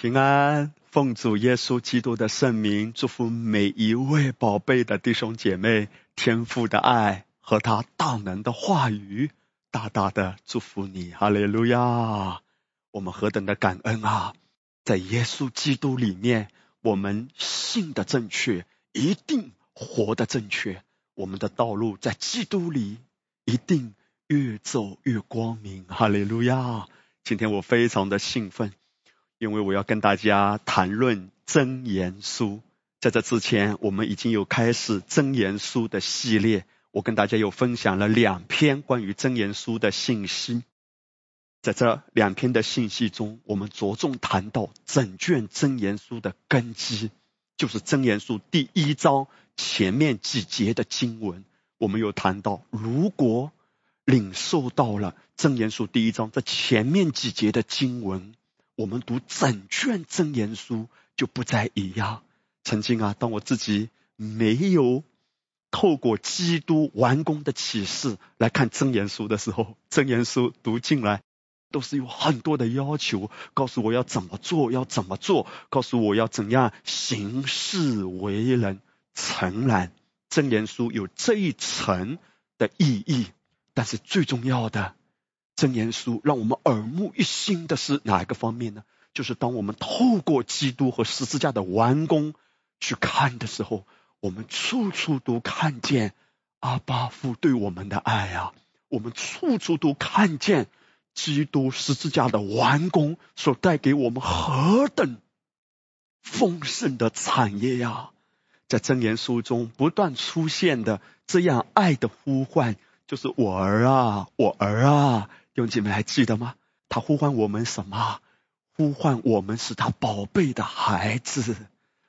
平安，奉主耶稣基督的圣名，祝福每一位宝贝的弟兄姐妹，天父的爱和他大能的话语，大大的祝福你，哈利路亚！我们何等的感恩啊！在耶稣基督里面，我们信的正确，一定活的正确，我们的道路在基督里一定越走越光明，哈利路亚！今天我非常的兴奋。因为我要跟大家谈论真言书，在这之前，我们已经有开始真言书的系列。我跟大家有分享了两篇关于真言书的信息，在这两篇的信息中，我们着重谈到整卷真言书的根基，就是真言书第一章前面几节的经文。我们有谈到，如果领受到了真言书第一章这前面几节的经文。我们读整卷真言书就不再一样。曾经啊，当我自己没有透过基督完工的启示来看真言书的时候，真言书读进来都是有很多的要求，告诉我要怎么做，要怎么做，告诉我要怎样行事为人。诚然，真言书有这一层的意义，但是最重要的。真言书让我们耳目一新的是哪一个方面呢？就是当我们透过基督和十字架的完工去看的时候，我们处处都看见阿巴父对我们的爱啊！我们处处都看见基督十字架的完工所带给我们何等丰盛的产业呀！在真言书中不断出现的这样爱的呼唤，就是我儿啊，我儿啊！弟兄姐妹还记得吗？他呼唤我们什么？呼唤我们是他宝贝的孩子，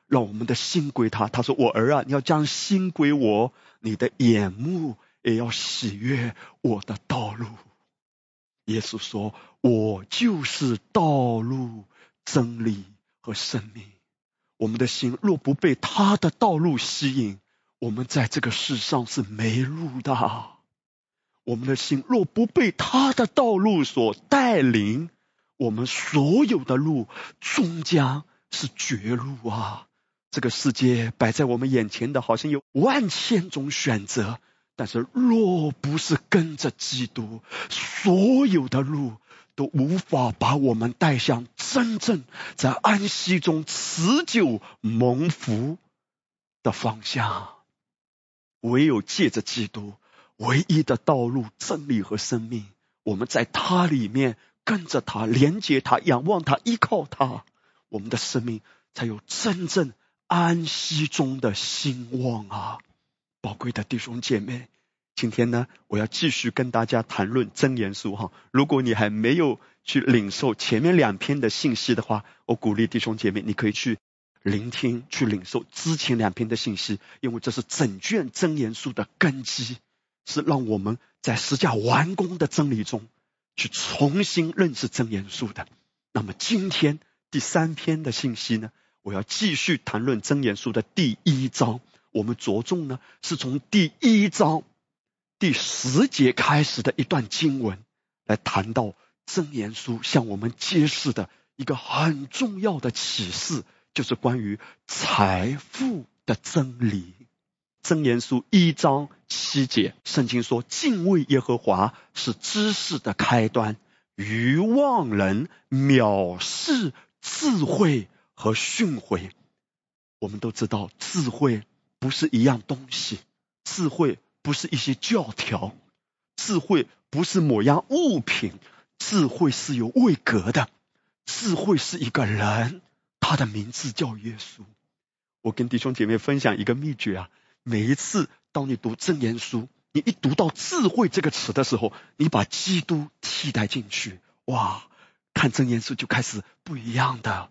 让我们的心归他。他说：“我儿啊，你要将心归我，你的眼目也要喜悦我的道路。”耶稣说：“我就是道路、真理和生命。”我们的心若不被他的道路吸引，我们在这个世上是没路的。我们的心若不被他的道路所带领，我们所有的路终将是绝路啊！这个世界摆在我们眼前的，好像有万千种选择，但是若不是跟着基督，所有的路都无法把我们带向真正在安息中持久蒙福的方向。唯有借着基督。唯一的道路、真理和生命，我们在他里面跟着他，连接他，仰望他，依靠他，我们的生命才有真正安息中的兴旺啊！宝贵的弟兄姐妹，今天呢，我要继续跟大家谈论真言书哈。如果你还没有去领受前面两篇的信息的话，我鼓励弟兄姐妹，你可以去聆听、去领受之前两篇的信息，因为这是整卷真言书的根基。是让我们在十架完工的真理中去重新认识真言书的。那么今天第三篇的信息呢，我要继续谈论真言书的第一章。我们着重呢是从第一章第十节开始的一段经文来谈到真言书向我们揭示的一个很重要的启示，就是关于财富的真理。真言书一章七节，圣经说：“敬畏耶和华是知识的开端，愚妄人藐视智慧和训诲。”我们都知道，智慧不是一样东西，智慧不是一些教条，智慧不是某样物品，智慧是有位格的，智慧是一个人，他的名字叫耶稣。我跟弟兄姐妹分享一个秘诀啊。每一次当你读真言书，你一读到智慧这个词的时候，你把基督替代进去，哇，看真言书就开始不一样的。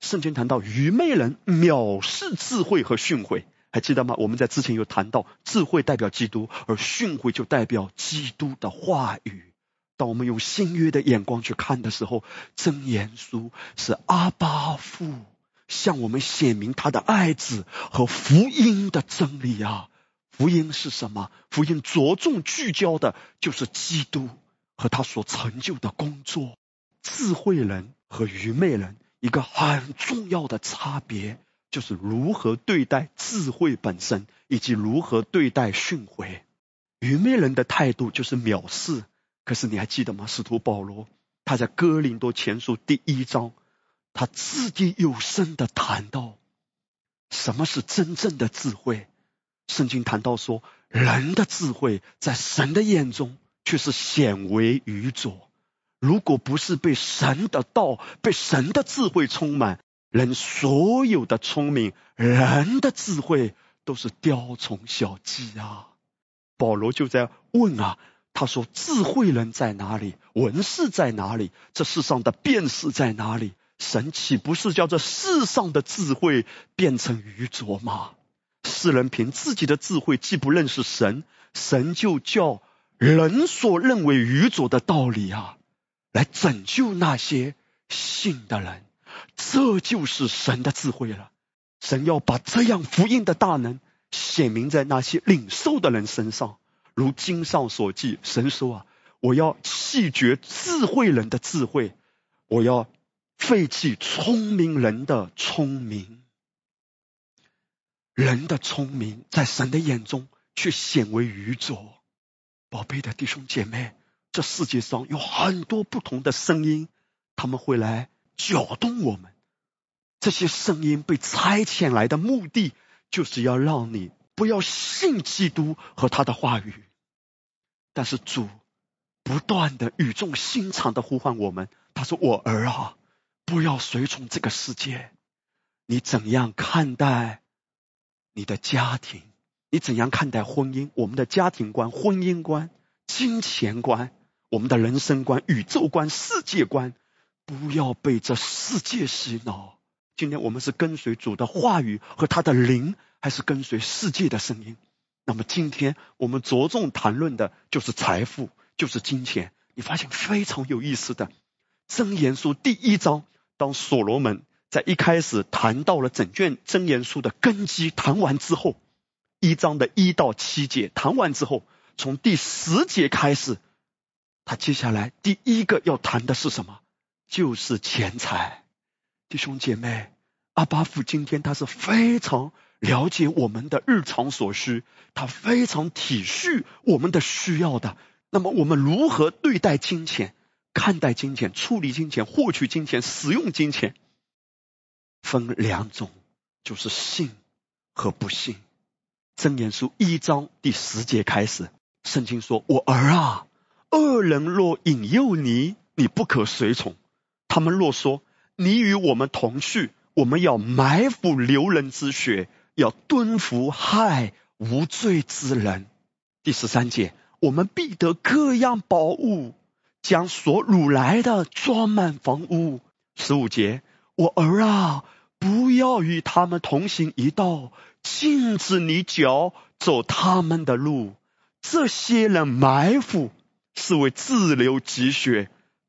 圣经谈到愚昧人藐视智慧和训诲，还记得吗？我们在之前有谈到，智慧代表基督，而训诲就代表基督的话语。当我们用新约的眼光去看的时候，真言书是阿巴父。向我们显明他的爱子和福音的真理啊！福音是什么？福音着重聚焦的就是基督和他所成就的工作。智慧人和愚昧人一个很重要的差别，就是如何对待智慧本身，以及如何对待训诲。愚昧人的态度就是藐视。可是你还记得吗？使徒保罗他在哥林多前书第一章，他掷地有声的谈到，什么是真正的智慧？圣经谈到说，人的智慧在神的眼中却是显为愚拙。如果不是被神的道、被神的智慧充满，人所有的聪明、人的智慧都是雕虫小技啊！保罗就在问啊，他说：“智慧人在哪里？文士在哪里？这世上的辨识在哪里？神岂不是叫这世上的智慧变成愚拙吗？”世人凭自己的智慧既不认识神，神就叫人所认为愚拙的道理啊。来拯救那些信的人，这就是神的智慧了。神要把这样福音的大能显明在那些领受的人身上，如经上所记，神说啊：“我要弃绝智慧人的智慧，我要废弃聪明人的聪明。”人的聪明在神的眼中却显为愚拙。宝贝的弟兄姐妹。这世界上有很多不同的声音，他们会来搅动我们。这些声音被差遣来的目的，就是要让你不要信基督和他的话语。但是主不断的语重心长的呼唤我们，他说：“我儿啊，不要随从这个世界。你怎样看待你的家庭？你怎样看待婚姻？我们的家庭观、婚姻观、金钱观。”我们的人生观、宇宙观、世界观，不要被这世界洗脑。今天我们是跟随主的话语和他的灵，还是跟随世界的声音？那么今天我们着重谈论的就是财富，就是金钱。你发现非常有意思的，《真言书》第一章，当所罗门在一开始谈到了整卷《真言书》的根基，谈完之后，一章的一到七节谈完之后，从第十节开始。他接下来第一个要谈的是什么？就是钱财。弟兄姐妹，阿巴父今天他是非常了解我们的日常所需，他非常体恤我们的需要的。那么我们如何对待金钱、看待金钱、处理金钱、获取金钱、使用金钱？分两种，就是信和不信。箴言书一章第十节开始，圣经说：“我儿啊。”恶人若引诱你，你不可随从；他们若说你与我们同去，我们要埋伏流人之血，要蹲伏害无罪之人。第十三节，我们必得各样宝物，将所掳来的装满房屋。十五节，我儿啊，不要与他们同行一道，禁止你脚走他们的路。这些人埋伏。是为自流己血，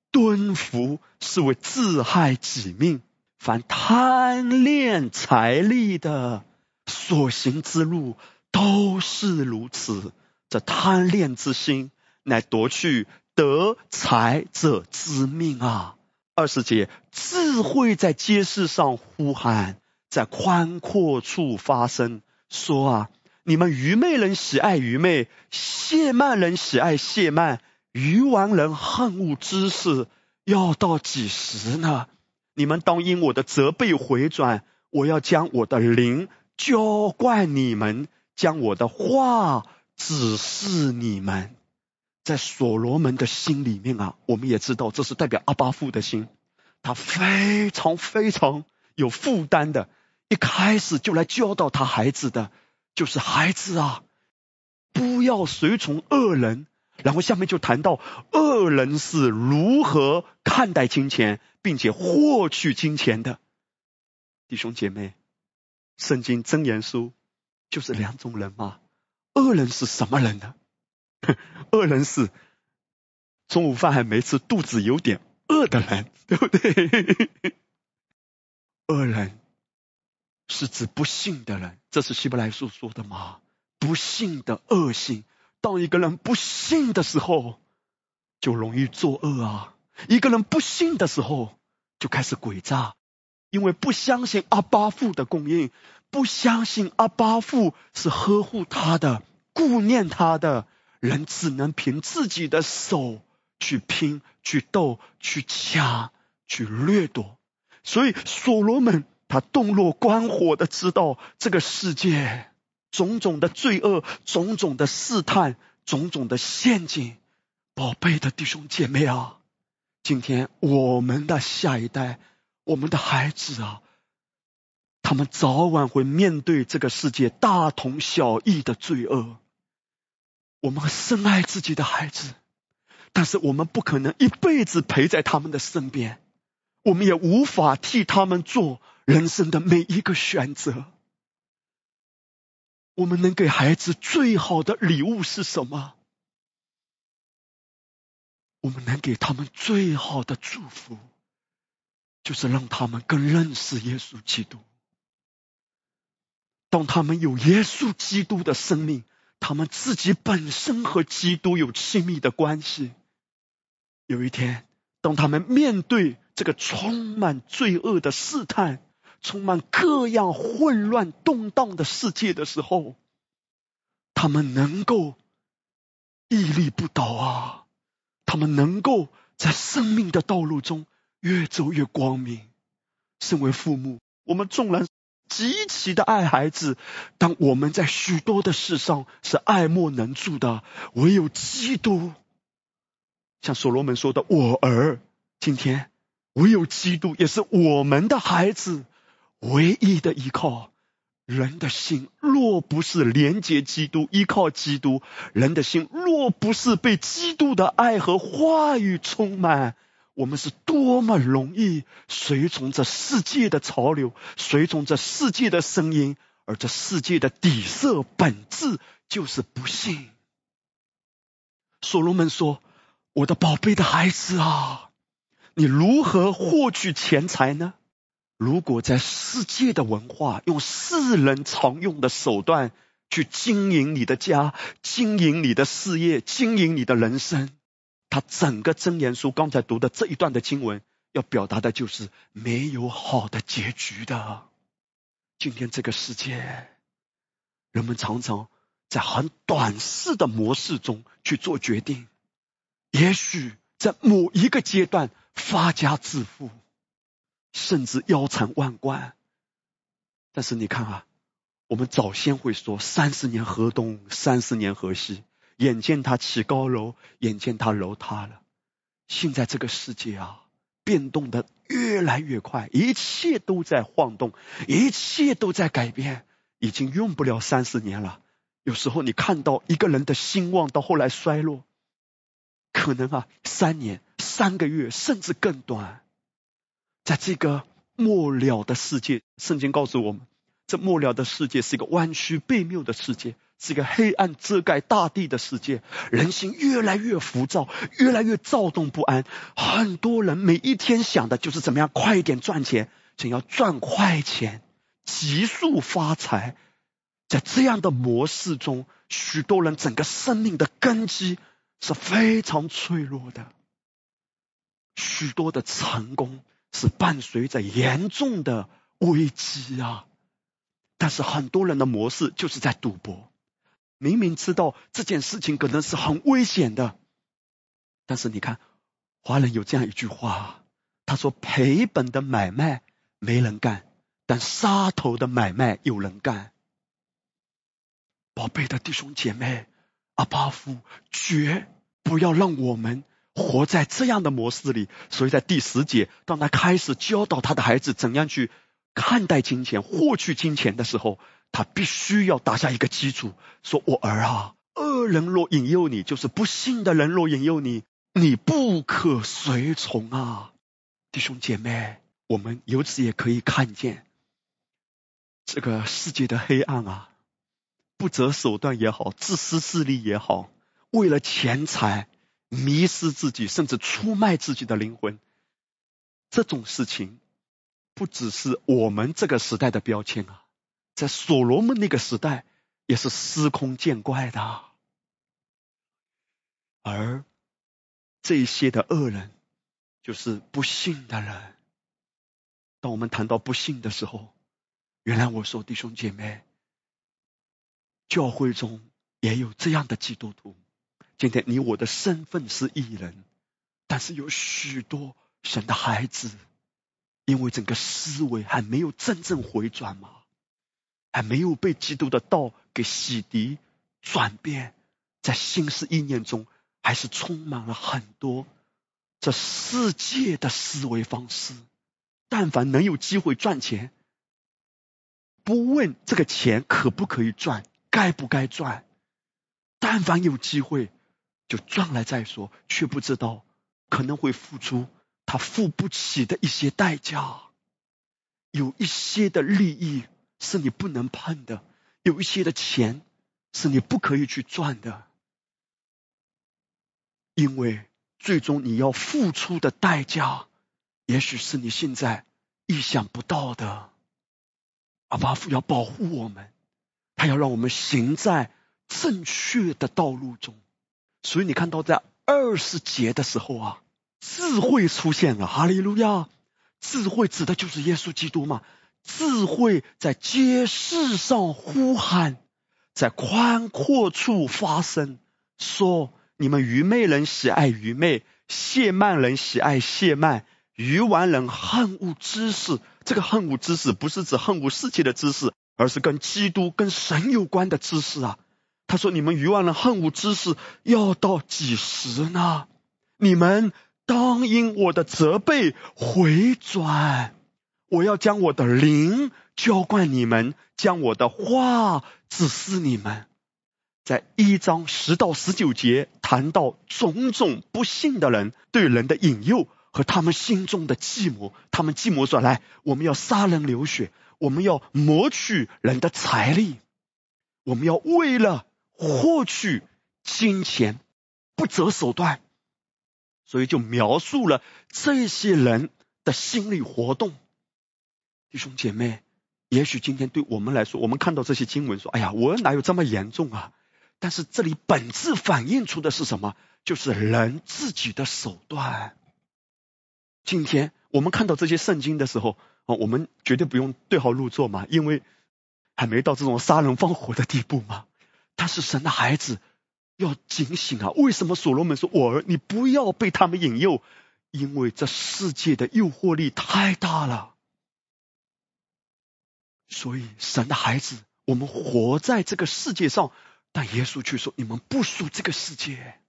蹲伏是为自害己命。凡贪恋财力的所行之路，都是如此。这贪恋之心，乃夺去得财者之命啊！二十节，智慧在街市上呼喊，在宽阔处发声，说啊，你们愚昧人喜爱愚昧，谢曼人喜爱谢曼。愚顽人恨恶知识，要到几时呢？你们当因我的责备回转，我要将我的灵浇灌你们，将我的话指示你们。在所罗门的心里面啊，我们也知道这是代表阿巴父的心，他非常非常有负担的，一开始就来教导他孩子的，就是孩子啊，不要随从恶人。然后下面就谈到恶人是如何看待金钱，并且获取金钱的。弟兄姐妹，圣经真言书就是两种人嘛。恶人是什么人呢？恶人是中午饭还没吃，肚子有点饿的人，对不对？恶人是指不幸的人，这是希伯来书说的吗？不幸的恶性。当一个人不信的时候，就容易作恶啊！一个人不信的时候，就开始诡诈。因为不相信阿巴父的供应，不相信阿巴父是呵护他的、顾念他的，人只能凭自己的手去拼、去斗、去抢、去掠夺。所以所罗门他洞若观火的知道这个世界种种的罪恶、种种的试探、种种的陷阱。宝贝的弟兄姐妹啊，今天我们的下一代。我们的孩子啊，他们早晚会面对这个世界大同小异的罪恶。我们深爱自己的孩子，但是我们不可能一辈子陪在他们的身边，我们也无法替他们做人生的每一个选择。我们能给孩子最好的礼物是什么？我们能给他们最好的祝福。就是让他们更认识耶稣基督。当他们有耶稣基督的生命，他们自己本身和基督有亲密的关系。有一天，当他们面对这个充满罪恶的试探、充满各样混乱动荡的世界的时候，他们能够屹立不倒啊！他们能够在生命的道路中。越走越光明。身为父母，我们纵然极其的爱孩子，但我们在许多的事上是爱莫能助的。唯有基督，像所罗门说的：“我儿，今天唯有基督，也是我们的孩子唯一的依靠。人的心若不是连接基督，依靠基督，人的心若不是被基督的爱和话语充满。”我们是多么容易随从这世界的潮流，随从这世界的声音，而这世界的底色本质就是不幸。所罗门说：“我的宝贝的孩子啊，你如何获取钱财呢？如果在世界的文化用世人常用的手段去经营你的家、经营你的事业、经营你的人生。”他整个真言书刚才读的这一段的经文，要表达的就是没有好的结局的。今天这个世界，人们常常在很短视的模式中去做决定，也许在某一个阶段发家致富，甚至腰缠万贯。但是你看啊，我们早先会说三十年河东，三十年河西。眼见他起高楼，眼见他楼塌了。现在这个世界啊，变动的越来越快，一切都在晃动，一切都在改变，已经用不了三十年了。有时候你看到一个人的兴旺，到后来衰落，可能啊，三年、三个月，甚至更短。在这个末了的世界，圣经告诉我们，这末了的世界是一个弯曲背谬的世界。这个黑暗遮盖大地的世界，人心越来越浮躁，越来越躁动不安。很多人每一天想的就是怎么样快一点赚钱，想要赚快钱，急速发财。在这样的模式中，许多人整个生命的根基是非常脆弱的。许多的成功是伴随着严重的危机啊！但是很多人的模式就是在赌博。明明知道这件事情可能是很危险的，但是你看，华人有这样一句话，他说：“赔本的买卖没人干，但杀头的买卖有人干。”宝贝的弟兄姐妹，阿巴夫绝不要让我们活在这样的模式里。所以在第十节，当他开始教导他的孩子怎样去看待金钱、获取金钱的时候。他必须要打下一个基础，说：“我儿啊，恶人若引诱你，就是不幸的人若引诱你，你不可随从啊！”弟兄姐妹，我们由此也可以看见这个世界的黑暗啊，不择手段也好，自私自利也好，为了钱财迷失自己，甚至出卖自己的灵魂，这种事情不只是我们这个时代的标签啊。在所罗门那个时代，也是司空见惯的。而这些的恶人，就是不幸的人。当我们谈到不幸的时候，原来我说弟兄姐妹，教会中也有这样的基督徒。今天你我的身份是异人，但是有许多神的孩子，因为整个思维还没有真正回转嘛，还没有被基督的道给洗涤、转变，在心思意念中还是充满了很多这世界的思维方式。但凡能有机会赚钱，不问这个钱可不可以赚，该不该赚，但凡有机会。就赚来再说，却不知道可能会付出他付不起的一些代价。有一些的利益是你不能碰的，有一些的钱是你不可以去赚的，因为最终你要付出的代价，也许是你现在意想不到的。阿巴父要保护我们，他要让我们行在正确的道路中。所以你看到在二十节的时候啊，智慧出现了，哈利路亚！智慧指的就是耶稣基督嘛。智慧在街市上呼喊，在宽阔处发声，说：你们愚昧人喜爱愚昧，谢曼人喜爱谢曼，愚顽人恨恶知识。这个恨恶知识不是指恨恶世界的知识，而是跟基督、跟神有关的知识啊。他说：“你们愚顽人恨恶知识，要到几时呢？你们当因我的责备回转。我要将我的灵浇灌你们，将我的话指示你们。”在一章十到十九节谈到种种不幸的人对人的引诱和他们心中的计谋。他们计谋说：“来，我们要杀人流血，我们要谋取人的财力，我们要为了。”获取金钱不择手段，所以就描述了这些人的心理活动。弟兄姐妹，也许今天对我们来说，我们看到这些经文说：“哎呀，我哪有这么严重啊？”但是这里本质反映出的是什么？就是人自己的手段。今天我们看到这些圣经的时候啊，我们绝对不用对号入座嘛，因为还没到这种杀人放火的地步嘛。但是神的孩子，要警醒啊！为什么所罗门说：“我儿，你不要被他们引诱，因为这世界的诱惑力太大了。”所以，神的孩子，我们活在这个世界上，但耶稣却说：“你们不属这个世界。”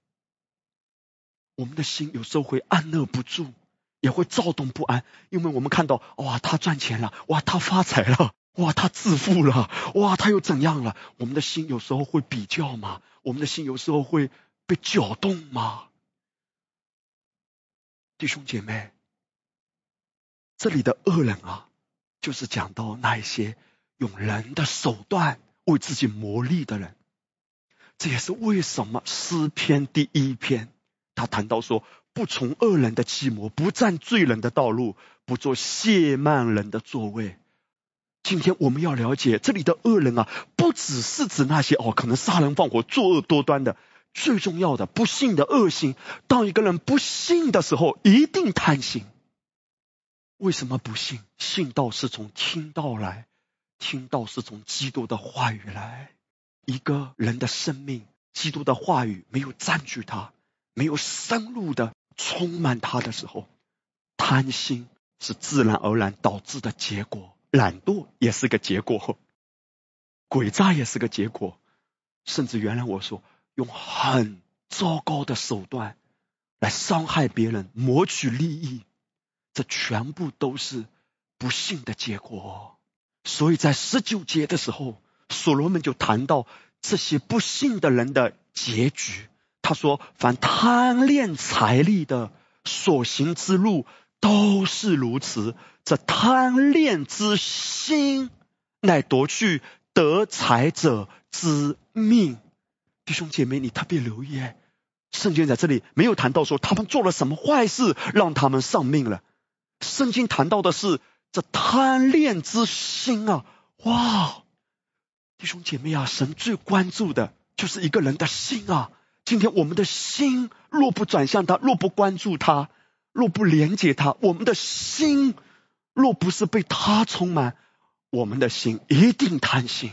我们的心有时候会按捺不住，也会躁动不安，因为我们看到哇，他赚钱了，哇，他发财了。哇，他致富了！哇，他又怎样了？我们的心有时候会比较吗？我们的心有时候会被搅动吗？弟兄姐妹，这里的恶人啊，就是讲到那一些用人的手段为自己谋利的人。这也是为什么诗篇第一篇他谈到说：不从恶人的计谋，不占罪人的道路，不做亵慢人的座位。今天我们要了解，这里的恶人啊，不只是指那些哦，可能杀人放火、作恶多端的。最重要的，不幸的恶心。当一个人不幸的时候，一定贪心。为什么不信？信道是从听到来，听到是从基督的话语来。一个人的生命，基督的话语没有占据他，没有深入的充满他的时候，贪心是自然而然导致的结果。懒惰也是个结果，诡诈也是个结果，甚至原来我说用很糟糕的手段来伤害别人、谋取利益，这全部都是不幸的结果。所以在十九节的时候，所罗门就谈到这些不幸的人的结局。他说：“凡贪恋财力的所行之路。”都是如此，这贪恋之心，乃夺去得财者之命。弟兄姐妹，你特别留意，圣经在这里没有谈到说他们做了什么坏事让他们丧命了。圣经谈到的是这贪恋之心啊！哇，弟兄姐妹啊，神最关注的就是一个人的心啊。今天我们的心若不转向他，若不关注他。若不连接他，我们的心若不是被他充满，我们的心一定贪心，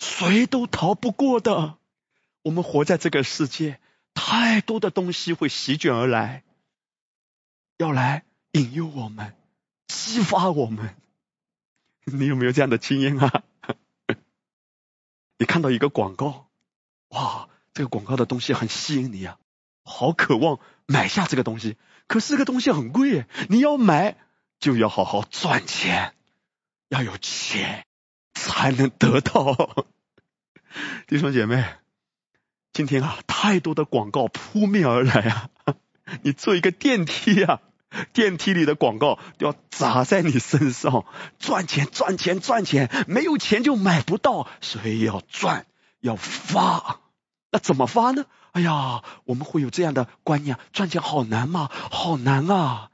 谁都逃不过的。我们活在这个世界，太多的东西会席卷而来，要来引诱我们，激发我们。你有没有这样的经验啊？你看到一个广告，哇，这个广告的东西很吸引你啊，好渴望买下这个东西。可是这个东西很贵，你要买就要好好赚钱，要有钱才能得到。弟兄姐妹，今天啊，太多的广告扑面而来啊！你坐一个电梯啊，电梯里的广告要砸在你身上，赚钱赚钱赚钱，没有钱就买不到，所以要赚要发。那怎么发呢？哎呀，我们会有这样的观念：赚钱好难吗？好难啊！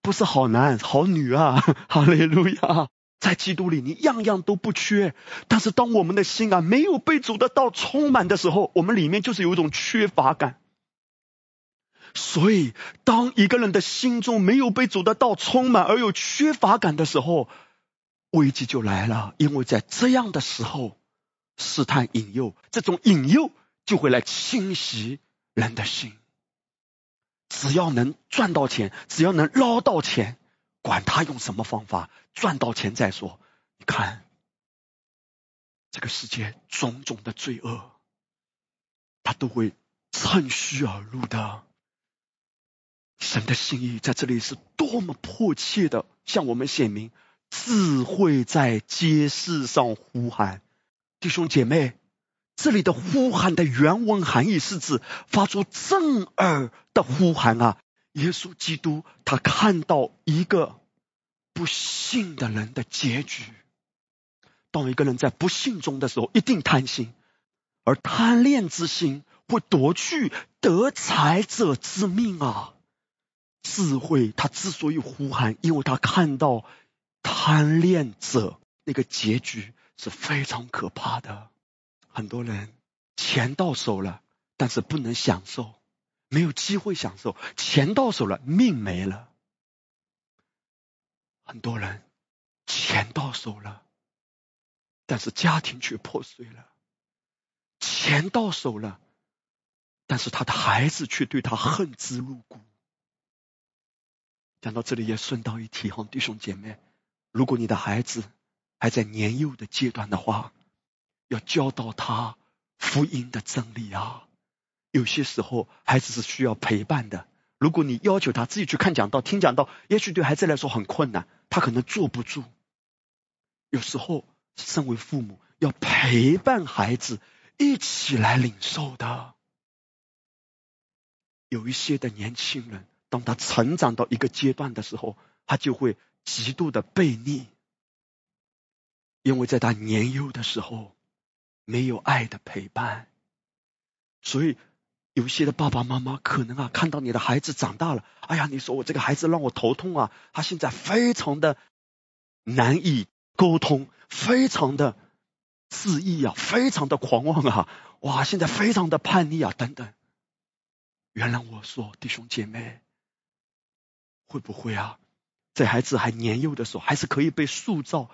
不是好男好女啊！哈利路亚，在基督里你样样都不缺。但是当我们的心啊没有被主的道充满的时候，我们里面就是有一种缺乏感。所以，当一个人的心中没有被主的道充满而有缺乏感的时候，危机就来了。因为在这样的时候，试探引诱，这种引诱。就会来侵袭人的心。只要能赚到钱，只要能捞到钱，管他用什么方法赚到钱再说。你看，这个世界种种的罪恶，他都会趁虚而入的。神的心意在这里是多么迫切的向我们显明，智慧在街市上呼喊，弟兄姐妹。这里的呼喊的原文含义是指发出震耳的呼喊啊！耶稣基督他看到一个不幸的人的结局。当一个人在不幸中的时候，一定贪心，而贪恋之心会夺去得财者之命啊！智慧他之所以呼喊，因为他看到贪恋者那个结局是非常可怕的。很多人钱到手了，但是不能享受，没有机会享受。钱到手了，命没了。很多人钱到手了，但是家庭却破碎了。钱到手了，但是他的孩子却对他恨之入骨。讲到这里，也顺道一提，哈，弟兄姐妹，如果你的孩子还在年幼的阶段的话，要教导他福音的真理啊！有些时候孩子是需要陪伴的。如果你要求他自己去看讲道、听讲道，也许对孩子来说很困难，他可能坐不住。有时候，身为父母要陪伴孩子一起来领受的。有一些的年轻人，当他成长到一个阶段的时候，他就会极度的悖逆，因为在他年幼的时候。没有爱的陪伴，所以有些的爸爸妈妈可能啊，看到你的孩子长大了，哎呀，你说我这个孩子让我头痛啊，他现在非常的难以沟通，非常的自意啊，非常的狂妄啊，哇，现在非常的叛逆啊，等等。原谅我说，弟兄姐妹，会不会啊，在孩子还年幼的时候，还是可以被塑造、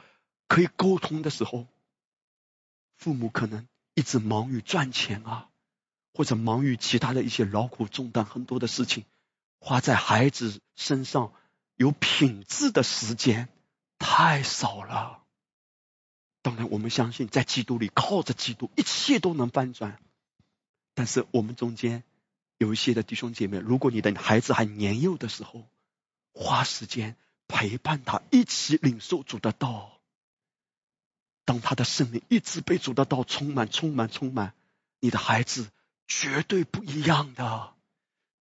可以沟通的时候？父母可能一直忙于赚钱啊，或者忙于其他的一些劳苦重担，很多的事情花在孩子身上有品质的时间太少了。当然，我们相信在基督里靠着基督，一切都能翻转。但是我们中间有一些的弟兄姐妹，如果你的孩子还年幼的时候，花时间陪伴他，一起领受主的道。当他的生命一直被主的道充满、充满、充满，你的孩子绝对不一样的。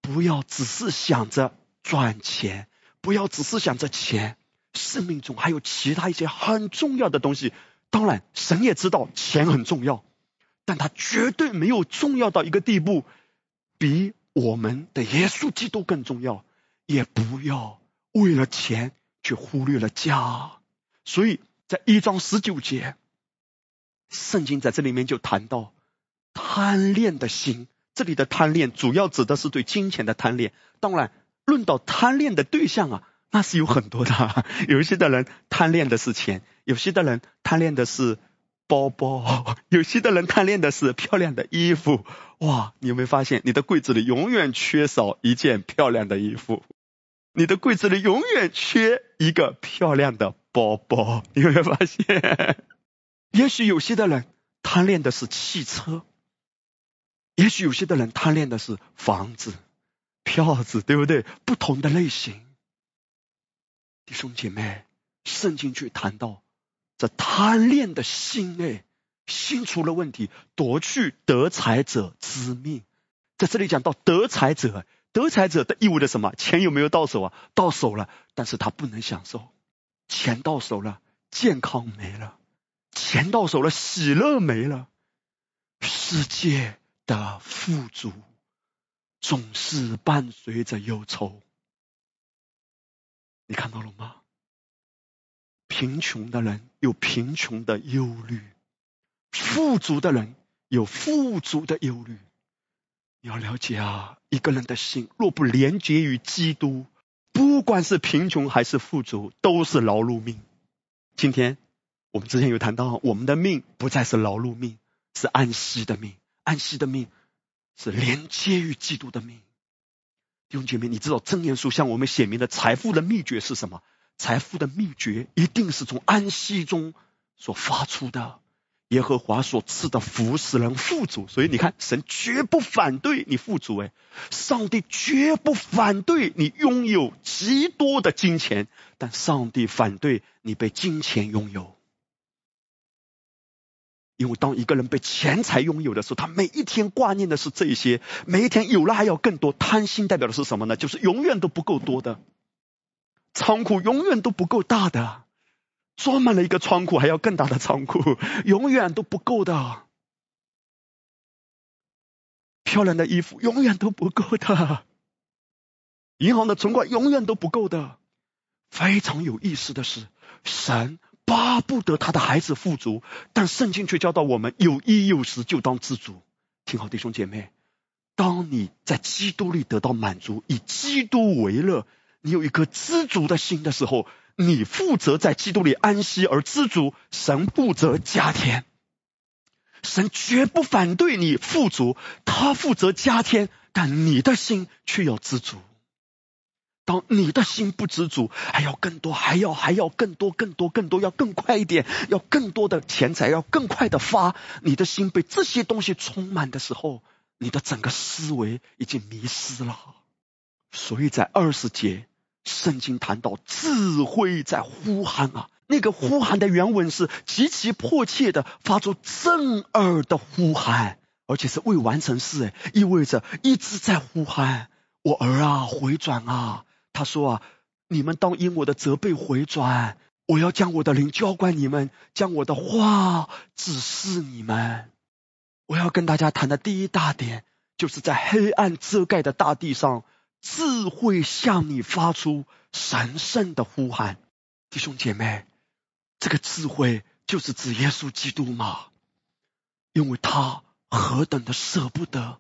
不要只是想着赚钱，不要只是想着钱，生命中还有其他一些很重要的东西。当然，神也知道钱很重要，但他绝对没有重要到一个地步，比我们的耶稣基督更重要。也不要为了钱却忽略了家。所以。在一章十九节，圣经在这里面就谈到贪恋的心。这里的贪恋主要指的是对金钱的贪恋。当然，论到贪恋的对象啊，那是有很多的。有一些的人贪恋的是钱，有些的人贪恋的是包包，有些的人贪恋的是漂亮的衣服。哇，你有没有发现，你的柜子里永远缺少一件漂亮的衣服？你的柜子里永远缺一个漂亮的包包？你有没有发现？也许有些的人贪恋的是汽车，也许有些的人贪恋的是房子、票子，对不对？不同的类型。弟兄姐妹，圣经去谈到这贪恋的心，哎，心出了问题，夺去得财者之命。在这里讲到得财者，得财者的意味着什么？钱有没有到手啊？到手了，但是他不能享受。钱到手了，健康没了；钱到手了，喜乐没了。世界的富足总是伴随着忧愁。你看到了吗？贫穷的人有贫穷的忧虑，富足的人有富足的忧虑。你要了解啊，一个人的心若不连接于基督，不管是贫穷还是富足，都是劳碌命。今天我们之前有谈到，我们的命不再是劳碌命，是安息的命。安息的命是连接于基督的命。弟兄姐妹，你知道真言书向我们显明的财富的秘诀是什么？财富的秘诀一定是从安息中所发出的。耶和华所赐的福使人富足，所以你看，神绝不反对你富足。哎，上帝绝不反对你拥有极多的金钱，但上帝反对你被金钱拥有。因为当一个人被钱财拥有的时候，他每一天挂念的是这些，每一天有了还要更多。贪心代表的是什么呢？就是永远都不够多的仓库，永远都不够大的，装满了一个仓库，还要更大的仓库，永远都不够的。漂亮的衣服永远都不够的，银行的存款永远都不够的。非常有意思的是，神。巴不得他的孩子富足，但圣经却教导我们有衣有食就当知足。听好，弟兄姐妹，当你在基督里得到满足，以基督为乐，你有一颗知足的心的时候，你负责在基督里安息而知足，神负责加添。神绝不反对你富足，他负责加添，但你的心却要知足。当你的心不知足，还要更多，还要还要更多，更多，更多，要更快一点，要更多的钱财，要更快的发。你的心被这些东西充满的时候，你的整个思维已经迷失了。所以在二十节，圣经谈到智慧在呼喊啊，那个呼喊的原文是极其迫切的发出震耳的呼喊，而且是未完成式，哎，意味着一直在呼喊我儿啊，回转啊。他说啊，你们当因我的责备回转，我要将我的灵浇灌你们，将我的话指示你们。我要跟大家谈的第一大点，就是在黑暗遮盖的大地上，智慧向你发出神圣的呼喊。弟兄姐妹，这个智慧就是指耶稣基督嘛？因为他何等的舍不得。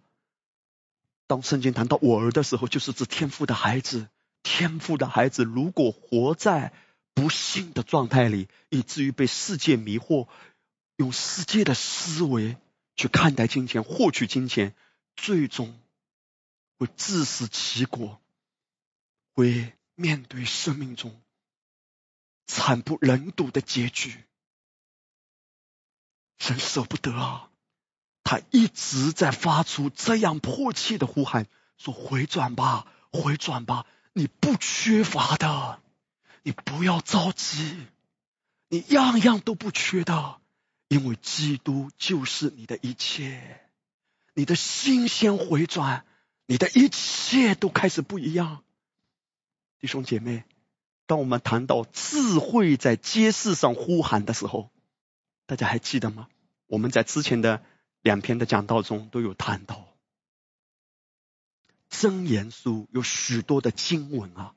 当圣经谈到我儿的时候，就是指天父的孩子。天赋的孩子，如果活在不幸的状态里，以至于被世界迷惑，用世界的思维去看待金钱、获取金钱，最终会自食其果，会面对生命中惨不忍睹的结局。神舍不得啊，他一直在发出这样迫切的呼喊：说回转吧，回转吧。你不缺乏的，你不要着急，你样样都不缺的，因为基督就是你的一切。你的心先回转，你的一切都开始不一样。弟兄姐妹，当我们谈到智慧在街市上呼喊的时候，大家还记得吗？我们在之前的两篇的讲道中都有谈到。真言书有许多的经文啊，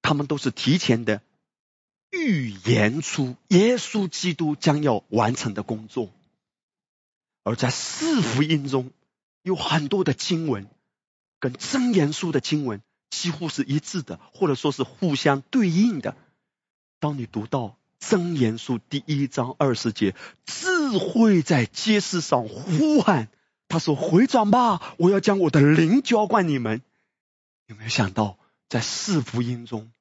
他们都是提前的预言出耶稣基督将要完成的工作。而在四福音中有很多的经文跟真言书的经文几乎是一致的，或者说是互相对应的。当你读到真言书第一章二十节，智慧在街市上呼喊，他说：“回转吧，我要将我的灵浇灌你们。”有没有想到，在四福音中，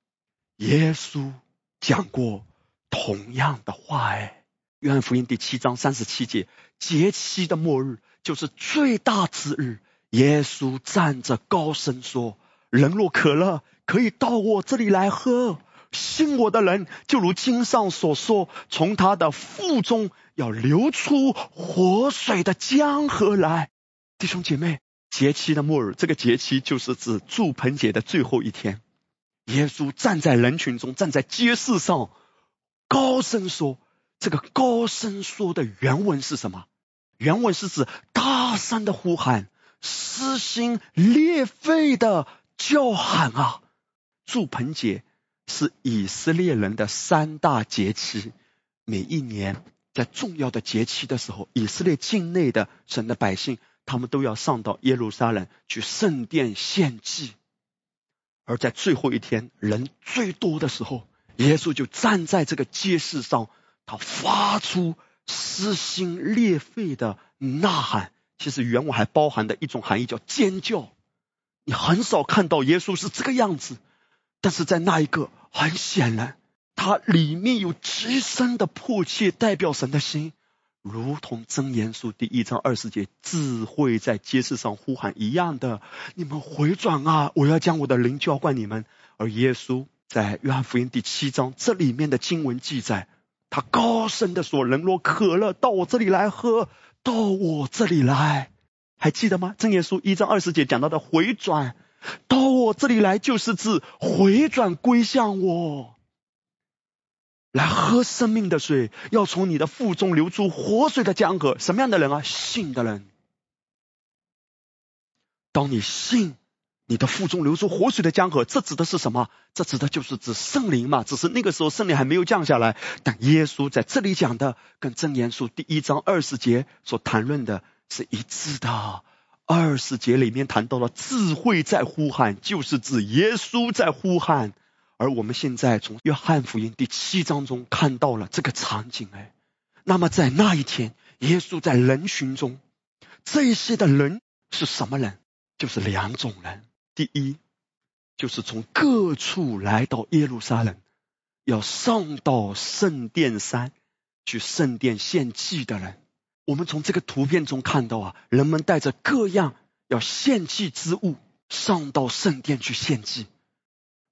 耶稣讲过同样的话？哎，约翰福音第七章三十七节，节期的末日就是最大之日。耶稣站着高声说：“人若渴了，可以到我这里来喝。信我的人，就如经上所说，从他的腹中要流出活水的江河来。”弟兄姐妹。节期的末日，这个节期就是指祝盆节的最后一天。耶稣站在人群中，站在街市上，高声说：“这个高声说的原文是什么？原文是指大声的呼喊，撕心裂肺的叫喊啊！祝棚节是以色列人的三大节期，每一年在重要的节期的时候，以色列境内的神的百姓。”他们都要上到耶路撒冷去圣殿献祭，而在最后一天人最多的时候，耶稣就站在这个街市上，他发出撕心裂肺的呐喊。其实原文还包含的一种含义叫尖叫。你很少看到耶稣是这个样子，但是在那一个很显然，他里面有极深的迫切，代表神的心。如同真言书第一章二十节，智慧在街市上呼喊一样的，你们回转啊！我要将我的灵浇灌你们。而耶稣在约翰福音第七章这里面的经文记载，他高声的说：“人若渴了，到我这里来喝，到我这里来。”还记得吗？正言书一章二十节讲到的回转，到我这里来，就是指回转归向我。来喝生命的水，要从你的腹中流出活水的江河。什么样的人啊？信的人。当你信，你的腹中流出活水的江河，这指的是什么？这指的就是指圣灵嘛。只是那个时候圣灵还没有降下来。但耶稣在这里讲的，跟真言书第一章二十节所谈论的是一致的。二十节里面谈到了智慧在呼喊，就是指耶稣在呼喊。而我们现在从约翰福音第七章中看到了这个场景，哎，那么在那一天，耶稣在人群中，这些的人是什么人？就是两种人。第一，就是从各处来到耶路撒冷，要上到圣殿山去圣殿献祭的人。我们从这个图片中看到啊，人们带着各样要献祭之物上到圣殿去献祭。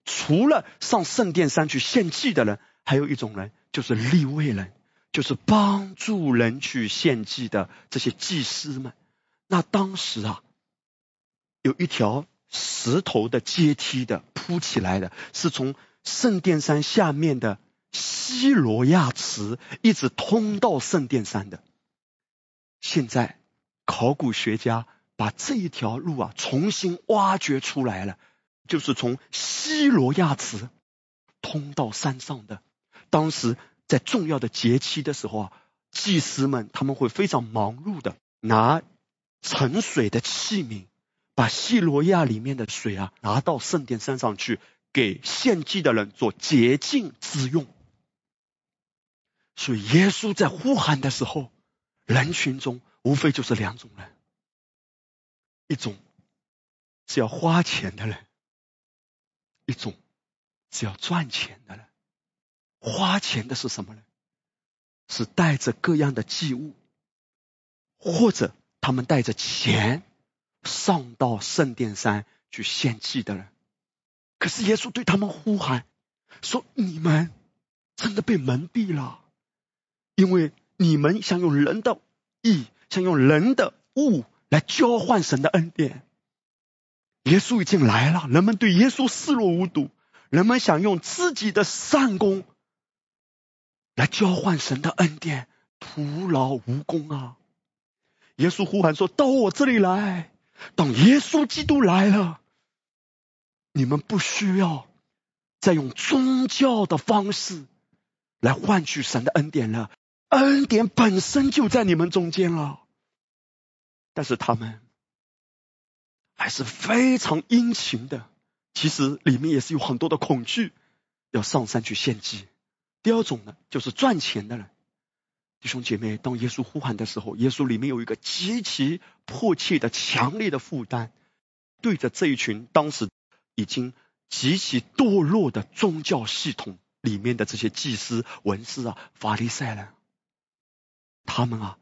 除了上圣殿山去献祭的人，还有一种人，就是立位人，就是帮助人去献祭的这些祭司们。那当时啊，有一条石头的阶梯的铺起来的，是从圣殿山下面的西罗亚池一直通到圣殿山的。现在考古学家把这一条路啊重新挖掘出来了。就是从西罗亚池通到山上的。当时在重要的节期的时候啊，祭司们他们会非常忙碌的拿盛水的器皿，把西罗亚里面的水啊拿到圣殿山上去，给献祭的人做洁净之用。所以耶稣在呼喊的时候，人群中无非就是两种人：一种是要花钱的人。一种是要赚钱的人，花钱的是什么呢？是带着各样的祭物，或者他们带着钱上到圣殿山去献祭的人。可是耶稣对他们呼喊说：“你们真的被蒙蔽了，因为你们想用人的意，想用人的物来交换神的恩典。”耶稣已经来了，人们对耶稣视若无睹，人们想用自己的善功来交换神的恩典，徒劳无功啊！耶稣呼喊说：“到我这里来。”当耶稣基督来了，你们不需要再用宗教的方式来换取神的恩典了，恩典本身就在你们中间了。但是他们。还是非常殷勤的其实里面也是有很多的恐惧，要上山去献祭。第二种呢，就是赚钱的人。弟兄姐妹，当耶稣呼喊的时候，耶稣里面有一个极其迫切的、强烈的负担，对着这一群当时已经极其堕落的宗教系统里面的这些祭司、文士啊、法利赛人，他们啊，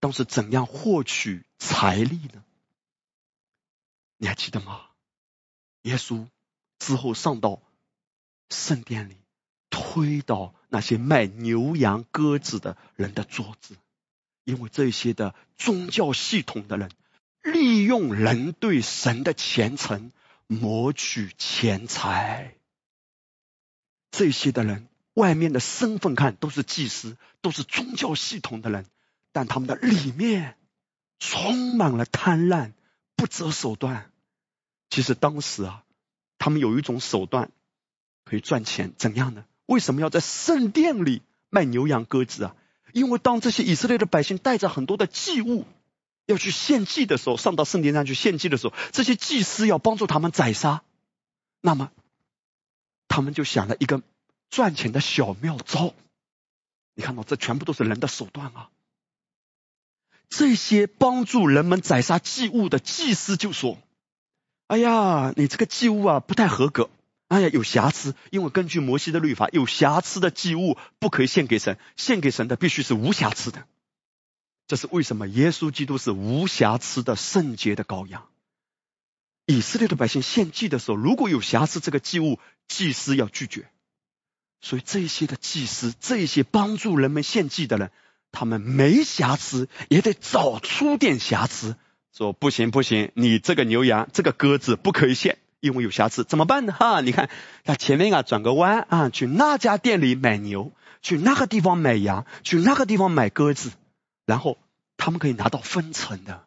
当时怎样获取财力呢？你还记得吗？耶稣之后上到圣殿里。推倒那些卖牛羊鸽子的人的桌子，因为这些的宗教系统的人利用人对神的虔诚谋取钱财。这些的人外面的身份看都是祭司，都是宗教系统的人，但他们的里面充满了贪婪，不择手段。其实当时啊，他们有一种手段可以赚钱，怎样呢？为什么要在圣殿里卖牛羊鸽子啊？因为当这些以色列的百姓带着很多的祭物要去献祭的时候，上到圣殿上去献祭的时候，这些祭司要帮助他们宰杀，那么他们就想了一个赚钱的小妙招。你看到，这全部都是人的手段啊！这些帮助人们宰杀祭物的祭司就说：“哎呀，你这个祭物啊，不太合格。”哎呀，有瑕疵，因为根据摩西的律法，有瑕疵的祭物不可以献给神，献给神的必须是无瑕疵的。这是为什么？耶稣基督是无瑕疵的圣洁的羔羊。以色列的百姓献祭的时候，如果有瑕疵，这个祭物祭司要拒绝。所以这些的祭司，这些帮助人们献祭的人，他们没瑕疵也得找出点瑕疵，说不行不行，你这个牛羊、这个鸽子不可以献。因为有瑕疵怎么办呢？哈，你看他前面啊转个弯啊，去那家店里买牛，去那个地方买羊，去那个地方买鸽子，然后他们可以拿到分成的。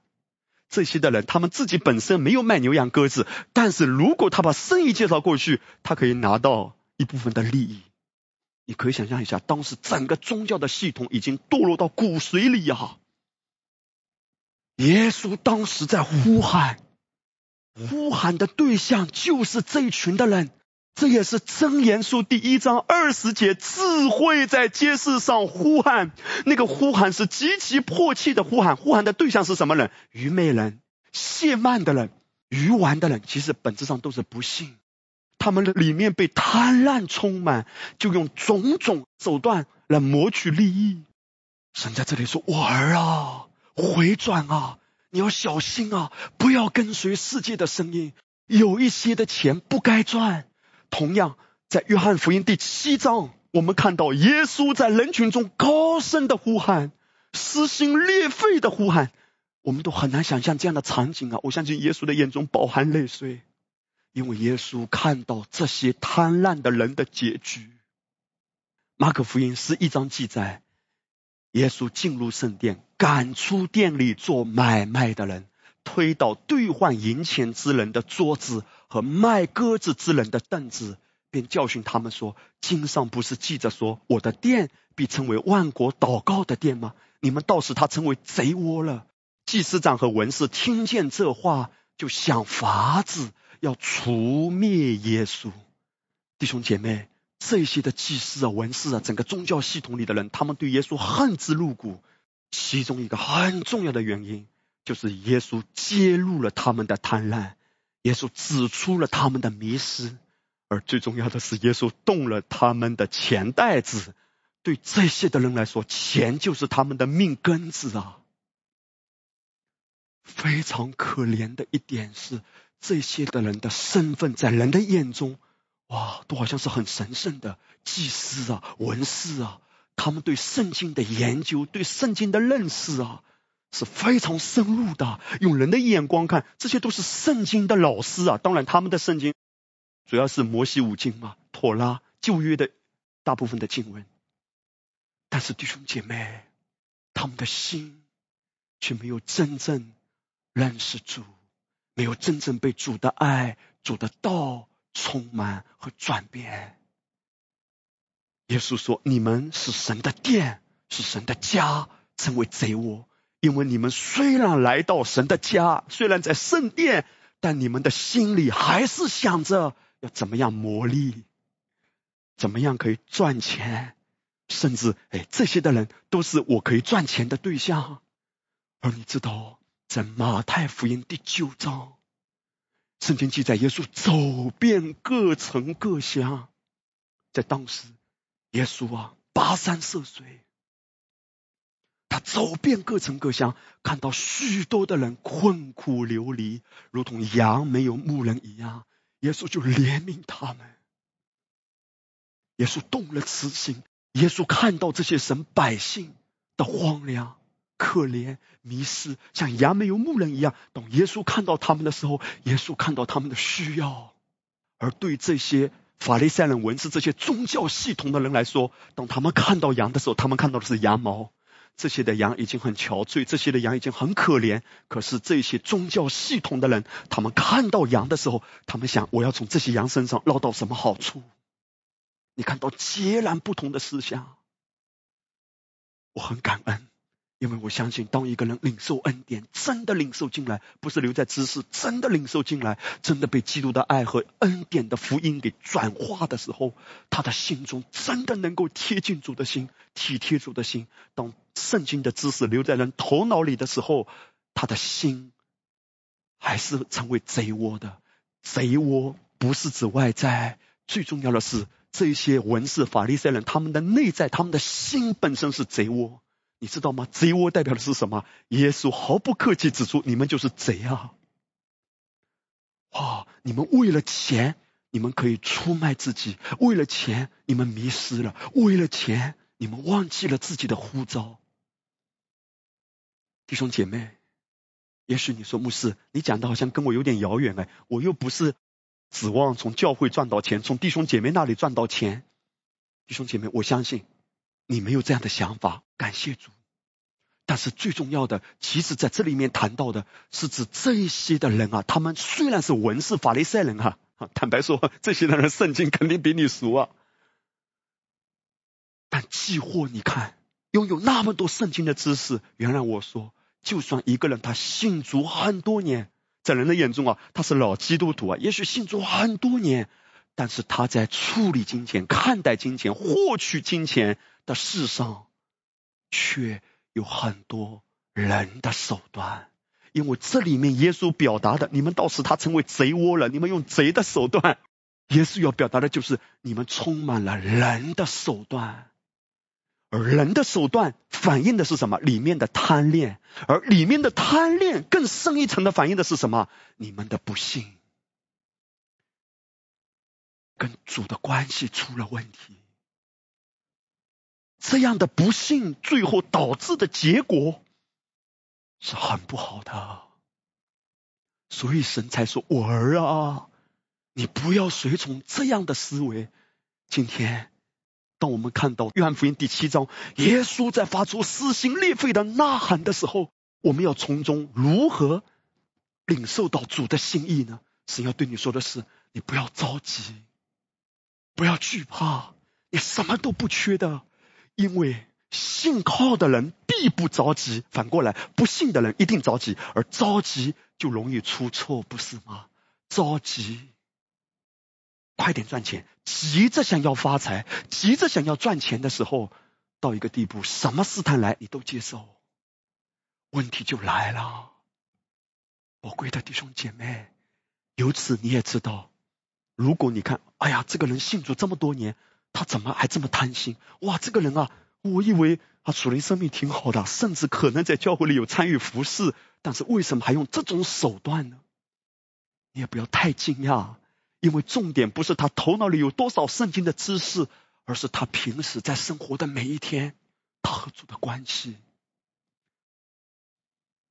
这些的人，他们自己本身没有卖牛羊鸽子，但是如果他把生意介绍过去，他可以拿到一部分的利益。你可以想象一下，当时整个宗教的系统已经堕落到骨髓里呀。耶稣当时在呼喊。呼喊的对象就是这群的人，这也是真言书第一章二十节，智慧在街市上呼喊。那个呼喊是极其迫切的呼喊，呼喊的对象是什么人？愚昧人、亵慢的人、愚顽的人，其实本质上都是不幸。他们的里面被贪婪充满，就用种种手段来谋取利益。神在这里说：“我儿啊，回转啊！”你要小心啊，不要跟随世界的声音。有一些的钱不该赚。同样，在约翰福音第七章，我们看到耶稣在人群中高声的呼喊，撕心裂肺的呼喊。我们都很难想象这样的场景啊！我相信耶稣的眼中饱含泪水，因为耶稣看到这些贪婪的人的结局。马可福音十一章记载。耶稣进入圣殿，赶出店里做买卖的人，推倒兑换银钱之人的桌子和卖鸽子之人的凳子，便教训他们说：“经上不是记着说，我的殿必称为万国祷告的殿吗？你们倒使他成为贼窝了。”祭司长和文士听见这话，就想法子要除灭耶稣。弟兄姐妹。这些的祭司啊、文士啊，整个宗教系统里的人，他们对耶稣恨之入骨。其中一个很重要的原因，就是耶稣揭露了他们的贪婪，耶稣指出了他们的迷失，而最重要的是，耶稣动了他们的钱袋子。对这些的人来说，钱就是他们的命根子啊。非常可怜的一点是，这些的人的身份在人的眼中。哇，都好像是很神圣的祭司啊、文士啊，他们对圣经的研究、对圣经的认识啊，是非常深入的。用人的眼光看，这些都是圣经的老师啊。当然，他们的圣经主要是摩西五经嘛，妥拉旧约的大部分的经文。但是弟兄姐妹，他们的心却没有真正认识主，没有真正被主的爱、主的道。充满和转变。耶稣说：“你们是神的殿，是神的家，成为贼窝。因为你们虽然来到神的家，虽然在圣殿，但你们的心里还是想着要怎么样磨砺，怎么样可以赚钱，甚至哎，这些的人都是我可以赚钱的对象。而你知道，在马太福音第九章，圣经记载耶稣走遍各城各乡，在当时，耶稣啊，跋山涉水。他走遍各城各乡，看到许多的人困苦流离，如同羊没有牧人一样。耶稣就怜悯他们。耶稣动了慈心。耶稣看到这些神百姓的荒凉、可怜、迷失，像羊没有牧人一样。当耶稣看到他们的时候，耶稣看到他们的需要。而对这些法利赛人、文字这些宗教系统的人来说，当他们看到羊的时候，他们看到的是羊毛。这些的羊已经很憔悴，这些的羊已经很可怜。可是这些宗教系统的人，他们看到羊的时候，他们想：我要从这些羊身上捞到什么好处？你看到截然不同的思想，我很感恩。因为我相信，当一个人领受恩典，真的领受进来，不是留在知识，真的领受进来，真的被基督的爱和恩典的福音给转化的时候，他的心中真的能够贴近主的心，体贴主的心。当圣经的知识留在人头脑里的时候，他的心还是成为贼窝的。贼窝不是指外在，最重要的是这些文士、法利赛人，他们的内在，他们的心本身是贼窝。你知道吗？贼窝代表的是什么？耶稣毫不客气指出：你们就是贼啊！哇！你们为了钱，你们可以出卖自己；为了钱，你们迷失了；为了钱，你们忘记了自己的呼召。弟兄姐妹，也许你说牧师，你讲的好像跟我有点遥远哎，我又不是指望从教会赚到钱，从弟兄姐妹那里赚到钱。弟兄姐妹，我相信。你没有这样的想法，感谢主。但是最重要的，其实在这里面谈到的是指这些的人啊，他们虽然是文士法利赛人哈，坦白说，这些人圣经肯定比你熟啊。但既或你看，拥有那么多圣经的知识，原来我说，就算一个人他信主很多年，在人的眼中啊，他是老基督徒啊，也许信主很多年，但是他在处理金钱、看待金钱、获取金钱。的世上，却有很多人的手段，因为这里面耶稣表达的，你们到时他成为贼窝了，你们用贼的手段。耶稣要表达的就是你们充满了人的手段，而人的手段反映的是什么？里面的贪恋，而里面的贪恋更深一层的反映的是什么？你们的不幸，跟主的关系出了问题。这样的不幸，最后导致的结果是很不好的。所以神才说：“我儿啊，你不要随从这样的思维。”今天，当我们看到约翰福音第七章，耶稣在发出撕心裂肺的呐喊的时候，我们要从中如何领受到主的心意呢？神要对你说的是：你不要着急，不要惧怕，你什么都不缺的。因为信靠的人必不着急，反过来不信的人一定着急，而着急就容易出错，不是吗？着急，快点赚钱，急着想要发财，急着想要赚钱的时候，到一个地步，什么试探来你都接受，问题就来了。宝贵的弟兄姐妹，由此你也知道，如果你看，哎呀，这个人信主这么多年。他怎么还这么贪心？哇，这个人啊，我以为他属灵生命挺好的，甚至可能在教会里有参与服侍，但是为什么还用这种手段呢？你也不要太惊讶，因为重点不是他头脑里有多少圣经的知识，而是他平时在生活的每一天，他和主的关系。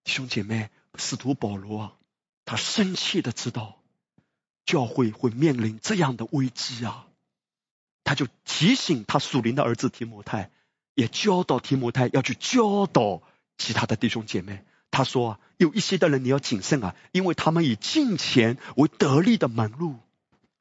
弟兄姐妹，使徒保罗啊，他深切的知道教会会面临这样的危机啊。他就提醒他属灵的儿子提摩太，也教导提摩太要去教导其他的弟兄姐妹。他说：“有一些的人你要谨慎啊，因为他们以金钱为得利的门路。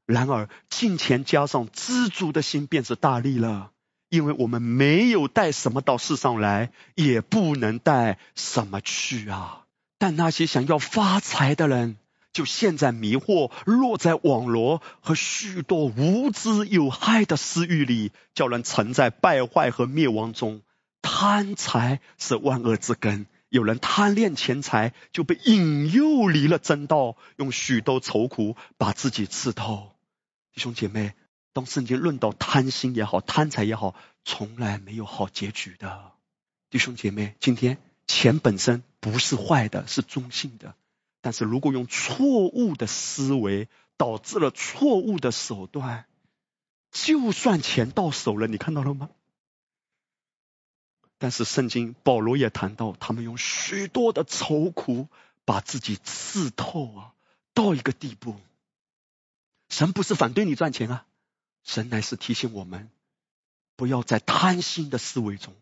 然而，金钱加上知足的心便是大力了。因为我们没有带什么到世上来，也不能带什么去啊。但那些想要发财的人，就陷在迷惑、落在网罗和许多无知有害的私欲里，叫人沉在败坏和灭亡中。贪财是万恶之根，有人贪恋钱财，就被引诱离了正道，用许多愁苦把自己刺透。弟兄姐妹，当圣经论到贪心也好，贪财也好，从来没有好结局的。弟兄姐妹，今天钱本身不是坏的，是中性的。但是如果用错误的思维，导致了错误的手段，就算钱到手了，你看到了吗？但是圣经保罗也谈到，他们用许多的愁苦把自己刺透啊，到一个地步。神不是反对你赚钱啊，神乃是提醒我们，不要在贪心的思维中，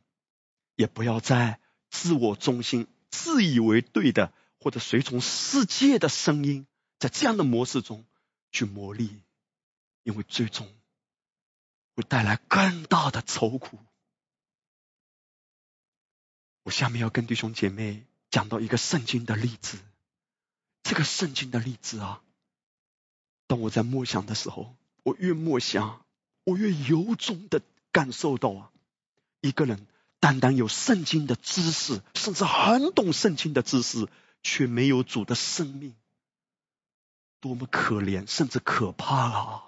也不要在自我中心、自以为对的。或者随从世界的声音，在这样的模式中去磨砺，因为最终会带来更大的愁苦。我下面要跟弟兄姐妹讲到一个圣经的例子，这个圣经的例子啊，当我在默想的时候，我越默想，我越由衷的感受到啊，一个人单单有圣经的知识，甚至很懂圣经的知识。却没有主的生命，多么可怜，甚至可怕啊！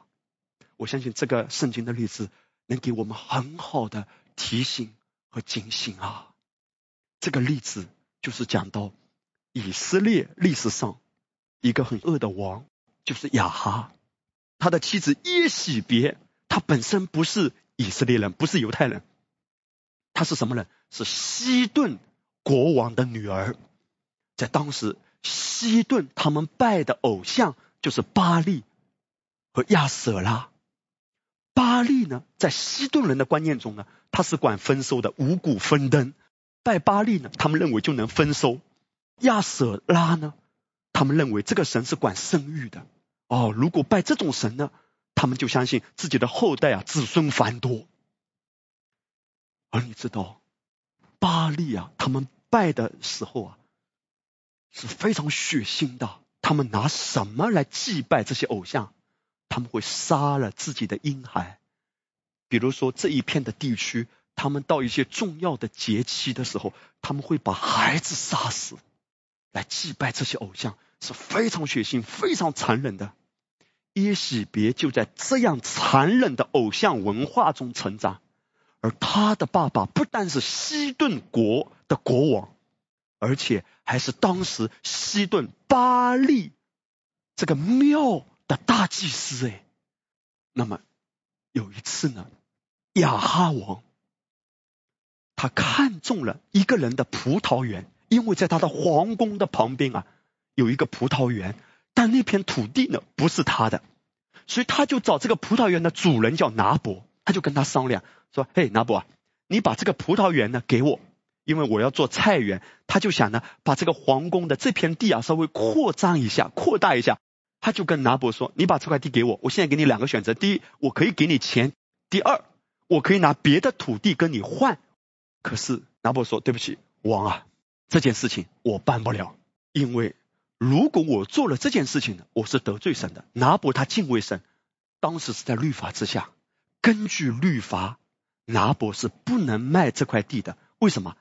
我相信这个圣经的例子能给我们很好的提醒和警醒啊！这个例子就是讲到以色列历史上一个很恶的王，就是亚哈，他的妻子耶喜别，他本身不是以色列人，不是犹太人，他是什么人？是西顿国王的女儿。在当时，西顿他们拜的偶像就是巴利和亚瑟拉。巴利呢，在西顿人的观念中呢，他是管丰收的，五谷丰登。拜巴利呢，他们认为就能丰收。亚瑟拉呢，他们认为这个神是管生育的。哦，如果拜这种神呢，他们就相信自己的后代啊，子孙繁多。而你知道，巴利啊，他们拜的时候啊。是非常血腥的。他们拿什么来祭拜这些偶像？他们会杀了自己的婴孩。比如说这一片的地区，他们到一些重要的节期的时候，他们会把孩子杀死，来祭拜这些偶像，是非常血腥、非常残忍的。耶喜别就在这样残忍的偶像文化中成长，而他的爸爸不但是西顿国的国王。而且还是当时西顿巴利这个庙的大祭司哎，那么有一次呢，亚哈王他看中了一个人的葡萄园，因为在他的皇宫的旁边啊有一个葡萄园，但那片土地呢不是他的，所以他就找这个葡萄园的主人叫拿伯，他就跟他商量说：“嘿，拿伯啊，你把这个葡萄园呢给我。”因为我要做菜园，他就想呢，把这个皇宫的这片地啊稍微扩张一下，扩大一下。他就跟拿伯说：“你把这块地给我，我现在给你两个选择：第一，我可以给你钱；第二，我可以拿别的土地跟你换。”可是拿伯说：“对不起，王啊，这件事情我办不了，因为如果我做了这件事情，我是得罪神的。拿伯他敬畏神，当时是在律法之下，根据律法，拿伯是不能卖这块地的。为什么？”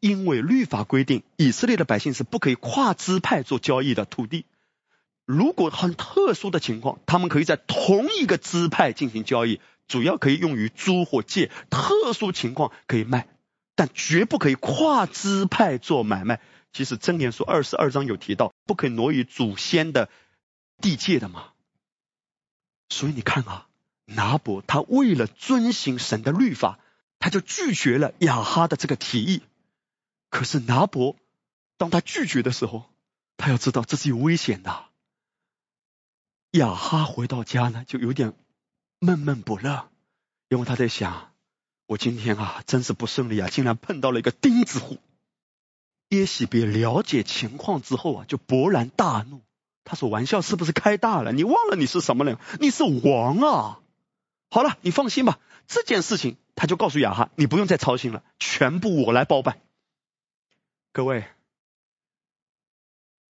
因为律法规定，以色列的百姓是不可以跨支派做交易的土地。如果很特殊的情况，他们可以在同一个支派进行交易，主要可以用于租或借。特殊情况可以卖，但绝不可以跨支派做买卖。其实真言书二十二章有提到，不可以挪移祖先的地界的嘛。所以你看啊，拿伯他为了遵行神的律法，他就拒绝了亚哈的这个提议。可是拿伯，当他拒绝的时候，他要知道这是有危险的。亚哈回到家呢，就有点闷闷不乐，因为他在想：我今天啊，真是不顺利啊，竟然碰到了一个钉子户。耶喜别了解情况之后啊，就勃然大怒。他说：“玩笑是不是开大了？你忘了你是什么人？你是王啊！好了，你放心吧，这件事情他就告诉亚哈，你不用再操心了，全部我来包办。”各位，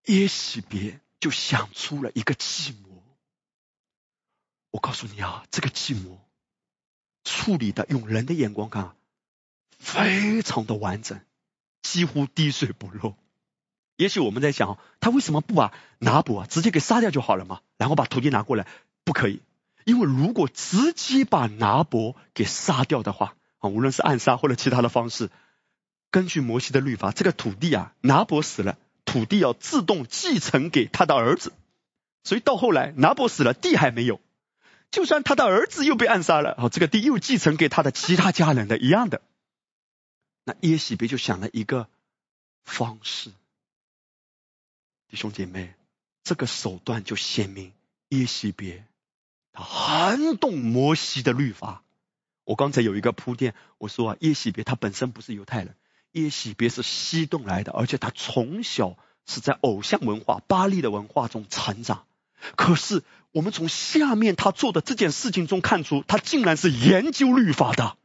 耶洗别就想出了一个计谋。我告诉你啊，这个计谋处理的用人的眼光看，非常的完整，几乎滴水不漏。也许我们在想，他为什么不把拿伯直接给杀掉就好了嘛？然后把土地拿过来，不可以，因为如果直接把拿伯给杀掉的话，啊，无论是暗杀或者其他的方式，根据摩西的律法，这个土地啊，拿伯死了，土地要自动继承给他的儿子，所以到后来拿伯死了，地还没有，就算他的儿子又被暗杀了，哦，这个地又继承给他的其他家人的一样的，那耶喜别就想了一个方式。弟兄姐妹，这个手段就显明耶西别他很懂摩西的律法。我刚才有一个铺垫，我说啊，耶西别他本身不是犹太人，耶西别是西顿来的，而且他从小是在偶像文化、巴黎的文化中成长。可是我们从下面他做的这件事情中看出，他竟然是研究律法的。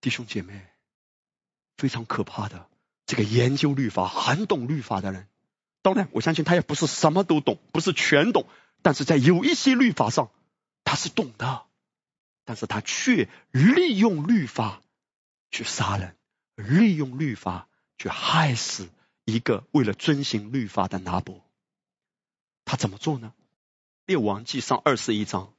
弟兄姐妹，非常可怕的。这个研究律法、很懂律法的人，当然我相信他也不是什么都懂，不是全懂，但是在有一些律法上他是懂的，但是他却利用律法去杀人，利用律法去害死一个为了遵行律法的拿伯。他怎么做呢？列王记上二十一章，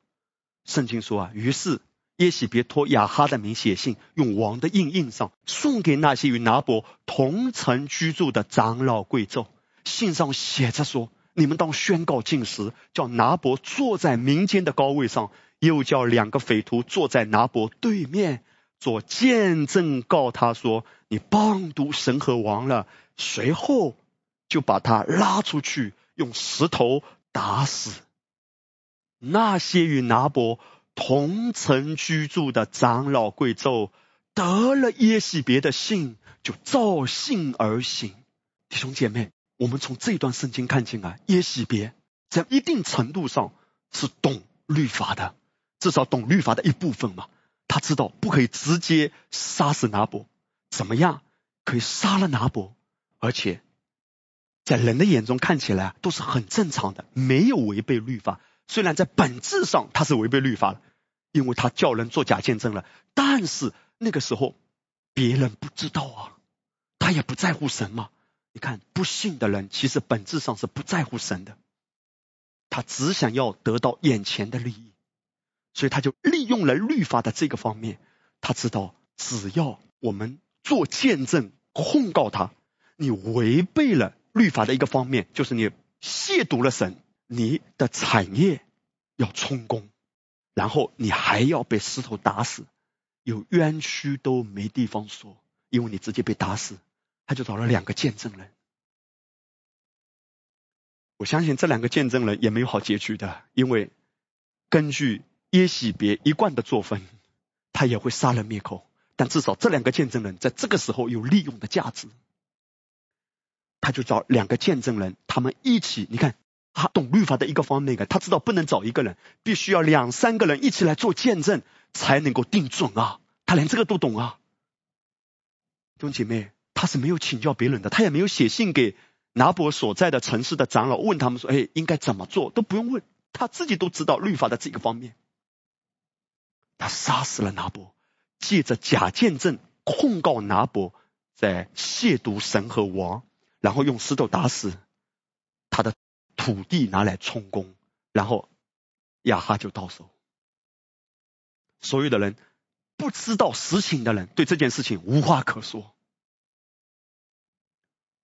圣经说啊，于是。耶喜别托亚哈的名写信，用王的印印上，送给那些与拿伯同城居住的长老贵胄。信上写着说：“你们当宣告禁食，叫拿伯坐在民间的高位上，又叫两个匪徒坐在拿伯对面，做见证，告他说：你谤读神和王了。随后就把他拉出去，用石头打死。那些与拿伯。”同城居住的长老贵胄得了耶喜别的信，就照信而行。弟兄姐妹，我们从这段圣经看见啊，耶喜别在一定程度上是懂律法的，至少懂律法的一部分嘛。他知道不可以直接杀死拿伯，怎么样可以杀了拿伯，而且在人的眼中看起来都是很正常的，没有违背律法。虽然在本质上他是违背律法了，因为他叫人做假见证了，但是那个时候别人不知道啊，他也不在乎神嘛。你看不信的人其实本质上是不在乎神的，他只想要得到眼前的利益，所以他就利用了律法的这个方面。他知道只要我们做见证控告他，你违背了律法的一个方面，就是你亵渎了神。你的产业要充公，然后你还要被石头打死，有冤屈都没地方说，因为你直接被打死。他就找了两个见证人，我相信这两个见证人也没有好结局的，因为根据耶喜别一贯的作风，他也会杀人灭口。但至少这两个见证人在这个时候有利用的价值，他就找两个见证人，他们一起，你看。他懂律法的一个方面，他知道不能找一个人，必须要两三个人一起来做见证，才能够定准啊。他连这个都懂啊，弟兄姐妹，他是没有请教别人的，他也没有写信给拿伯所在的城市的长老，问他们说：“哎，应该怎么做？”都不用问，他自己都知道律法的这个方面。他杀死了拿伯，借着假见证控告拿伯在亵渎神和王，然后用石头打死他的。土地拿来充公，然后亚哈就到手。所有的人不知道实情的人，对这件事情无话可说。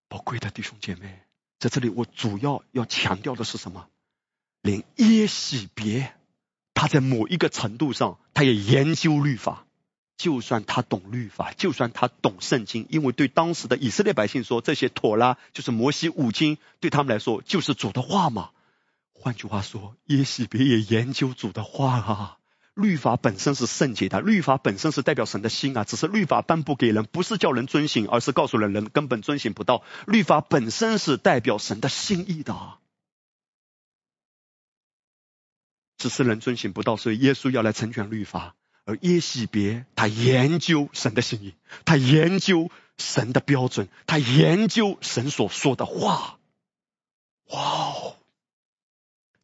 宝贵的弟兄姐妹，在这里我主要要强调的是什么？连耶喜别，他在某一个程度上，他也研究律法。就算他懂律法，就算他懂圣经，因为对当时的以色列百姓说，这些妥拉就是摩西五经，对他们来说就是主的话嘛。换句话说，耶喜别也研究主的话啊。律法本身是圣洁的，律法本身是代表神的心啊。只是律法颁布给人，不是叫人遵行，而是告诉了人根本遵行不到。律法本身是代表神的心意的，只是人遵行不到，所以耶稣要来成全律法。而耶喜别他研究神的心意，他研究神的标准，他研究神所说的话。哇哦！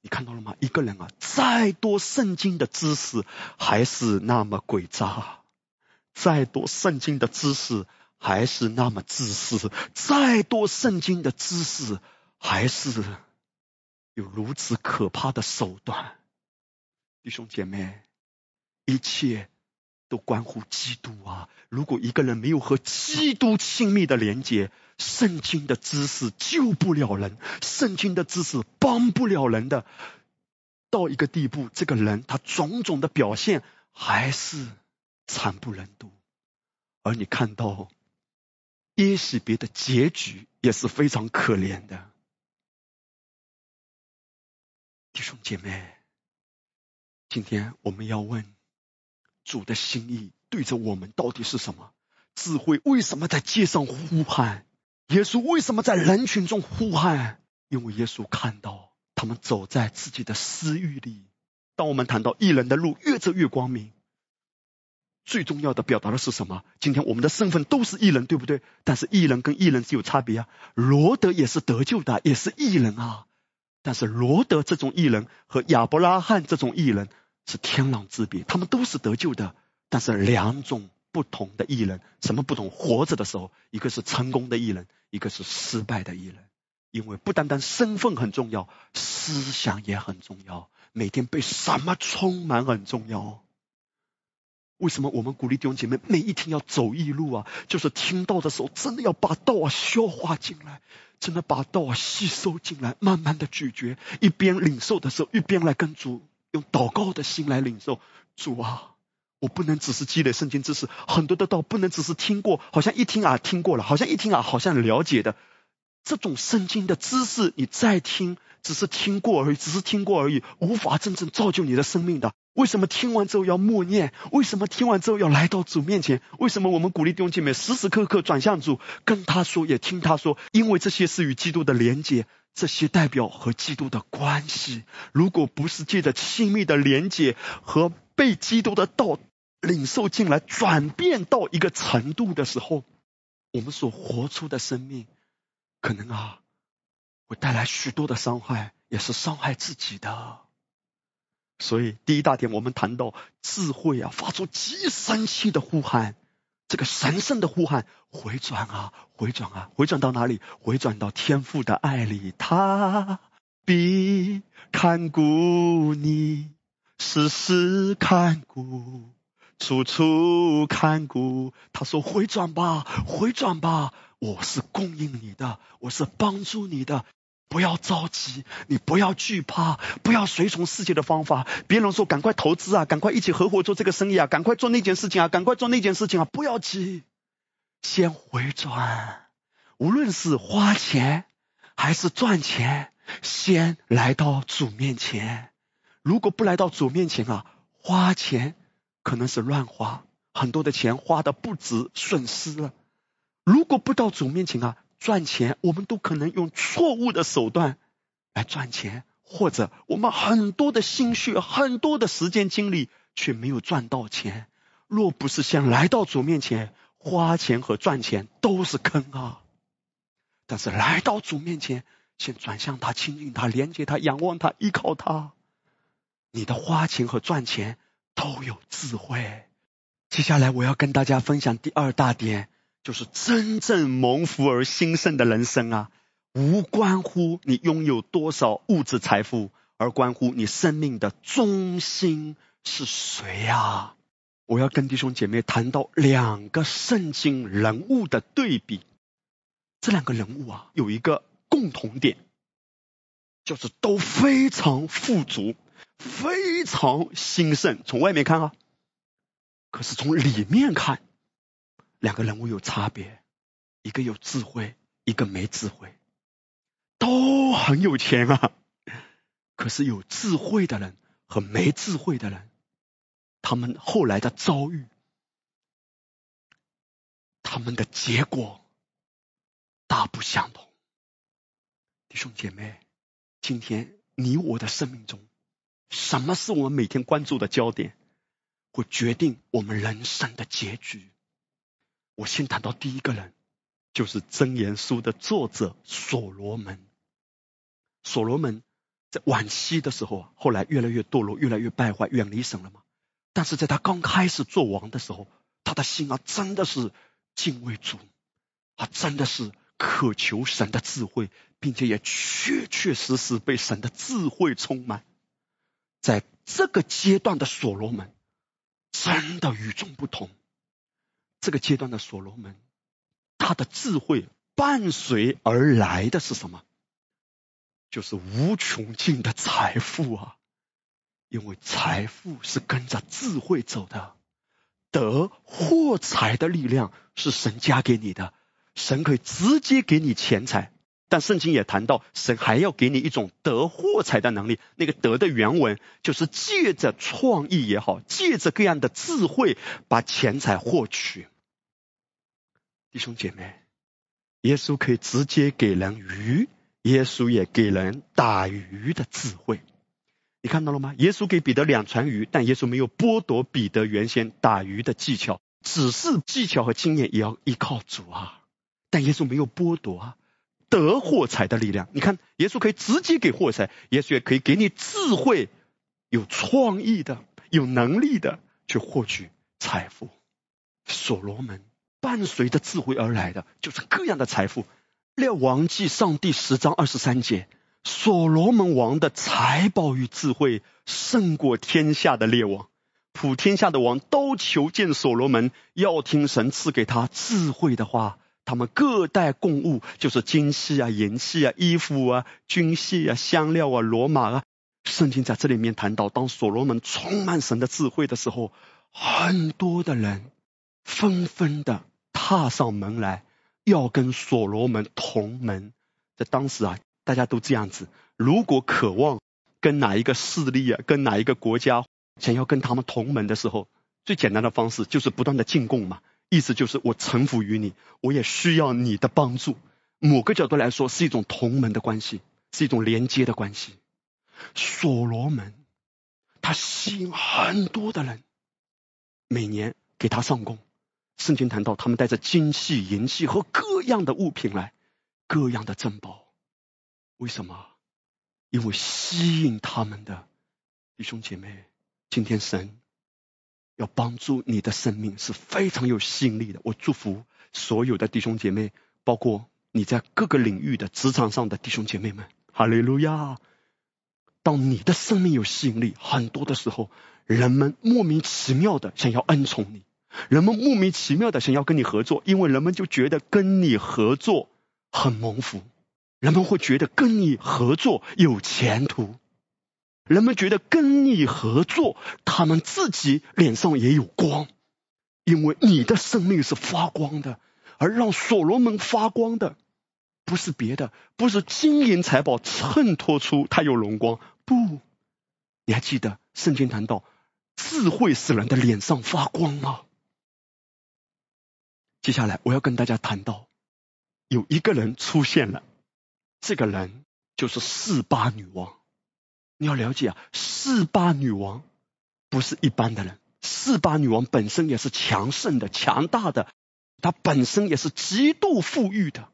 你看到了吗？一个人啊，再多圣经的知识还是那么诡诈，再多圣经的知识还是那么自私，再多圣经的知识还是有如此可怕的手段。弟兄姐妹，一切都关乎基督啊！如果一个人没有和基督亲密的连接，圣经的知识救不了人，圣经的知识帮不了人的。到一个地步，这个人他种种的表现还是惨不忍睹。而你看到耶喜别的结局也是非常可怜的，弟兄姐妹，今天我们要问主的心意对着我们到底是什么？智慧为什么在街上呼喊？耶稣为什么在人群中呼喊？因为耶稣看到他们走在自己的私欲里。当我们谈到艺人的路越走越光明，最重要的表达的是什么？今天我们的身份都是艺人，对不对？但是艺人跟艺人是有差别啊。罗德也是得救的，也是艺人啊。但是罗德这种艺人和亚伯拉罕这种艺人是天壤之别，他们都是得救的，但是两种。不同的艺人，什么不同？活着的时候，一个是成功的艺人，一个是失败的艺人。因为不单单身份很重要，思想也很重要。每天被什么充满很重要。为什么我们鼓励弟兄姐妹每一天要走一路啊？就是听到的时候，真的要把道消化进来，真的把道吸收进来，慢慢的咀嚼。一边领受的时候，一边来跟主用祷告的心来领受。主啊。我不能只是积累圣经知识，很多的道不能只是听过，好像一听啊听过了，好像一听啊好像了解的这种圣经的知识，你再听只是听过而已，只是听过而已，无法真正造就你的生命的。为什么听完之后要默念？为什么听完之后要来到主面前？为什么我们鼓励弟兄姐妹时时刻刻转向主，跟他说，也听他说？因为这些是与基督的连接，这些代表和基督的关系。如果不是借着亲密的连接和被基督的道。领受进来，转变到一个程度的时候，我们所活出的生命，可能啊，会带来许多的伤害，也是伤害自己的。所以第一大点，我们谈到智慧啊，发出极深切的呼喊，这个神圣的呼喊，回转啊，回转啊，回转到哪里？回转到天父的爱里，他必看顾你，时时看顾。处处看顾，他说回转吧，回转吧，我是供应你的，我是帮助你的，不要着急，你不要惧怕，不要随从世界的方法。别人说赶快投资啊，赶快一起合伙做这个生意啊，赶快做那件事情啊，赶快做那件事情啊，不要急，先回转，无论是花钱还是赚钱，先来到主面前。如果不来到主面前啊，花钱。可能是乱花，很多的钱花的不值，损失了。如果不到主面前啊，赚钱我们都可能用错误的手段来赚钱，或者我们很多的心血、很多的时间精力却没有赚到钱。若不是先来到主面前，花钱和赚钱都是坑啊。但是来到主面前，先转向他、亲近他、连接他、仰望他、依靠他，你的花钱和赚钱。都有智慧。接下来我要跟大家分享第二大点，就是真正蒙福而兴盛的人生啊，无关乎你拥有多少物质财富，而关乎你生命的中心是谁呀？我要跟弟兄姐妹谈到两个圣经人物的对比，这两个人物啊，有一个共同点，就是都非常富足。非常兴盛，从外面看啊，可是从里面看，两个人物有差别，一个有智慧，一个没智慧，都很有钱啊，可是有智慧的人和没智慧的人，他们后来的遭遇，他们的结果大不相同。弟兄姐妹，今天你我的生命中。什么是我们每天关注的焦点？会决定我们人生的结局。我先谈到第一个人，就是《箴言书》的作者所罗门。所罗门在晚期的时候，后来越来越堕落，越来越败坏，远离神了嘛。但是在他刚开始做王的时候，他的心啊，真的是敬畏主，啊，真的是渴求神的智慧，并且也确确实实被神的智慧充满。在这个阶段的所罗门。真的与众不同。这个阶段的所罗门，他的智慧伴随而来的是什么？就是无穷尽的财富啊！因为财富是跟着智慧走的，得获财的力量是神加给你的，神可以直接给你钱财。但圣经也谈到，神还要给你一种得获财的能力。那个得的原文就是借着创意也好，借着各样的智慧把钱财获取。弟兄姐妹，耶稣可以直接给人鱼，耶稣也给人打鱼的智慧。你看到了吗？耶稣给彼得两船鱼，但耶稣没有剥夺彼得原先打鱼的技巧，只是技巧和经验也要依靠主啊。但耶稣没有剥夺啊。得货财的力量，你看，耶稣可以直接给货财，耶稣也可以给你智慧、有创意的、有能力的去获取财富。所罗门伴随着智慧而来的，就是各样的财富。列王记上第十章二十三节，所罗门王的财宝与智慧胜过天下的列王，普天下的王都求见所罗门，要听神赐给他智慧的话。他们各带贡物，就是金器啊、银器啊、衣服啊、军械啊、香料啊、罗马啊。圣经在这里面谈到，当所罗门充满神的智慧的时候，很多的人纷纷的踏上门来，要跟所罗门同门。在当时啊，大家都这样子：如果渴望跟哪一个势力啊、跟哪一个国家想要跟他们同门的时候，最简单的方式就是不断的进贡嘛。意思就是我臣服于你，我也需要你的帮助。某个角度来说，是一种同门的关系，是一种连接的关系。所罗门他吸引很多的人，每年给他上供。圣经谈到，他们带着金器、银器和各样的物品来，各样的珍宝。为什么？因为吸引他们的弟兄姐妹，今天神。要帮助你的生命是非常有吸引力的。我祝福所有的弟兄姐妹，包括你在各个领域的职场上的弟兄姐妹们。哈利路亚！当你的生命有吸引力，很多的时候，人们莫名其妙的想要恩宠你，人们莫名其妙的想要跟你合作，因为人们就觉得跟你合作很蒙福，人们会觉得跟你合作有前途。人们觉得跟你合作，他们自己脸上也有光，因为你的生命是发光的。而让所罗门发光的，不是别的，不是金银财宝衬托出他有荣光。不，你还记得圣经谈到智慧使人的脸上发光吗？接下来我要跟大家谈到，有一个人出现了，这个人就是四八女王。你要了解啊，四八女王不是一般的人，四八女王本身也是强盛的、强大的，她本身也是极度富裕的。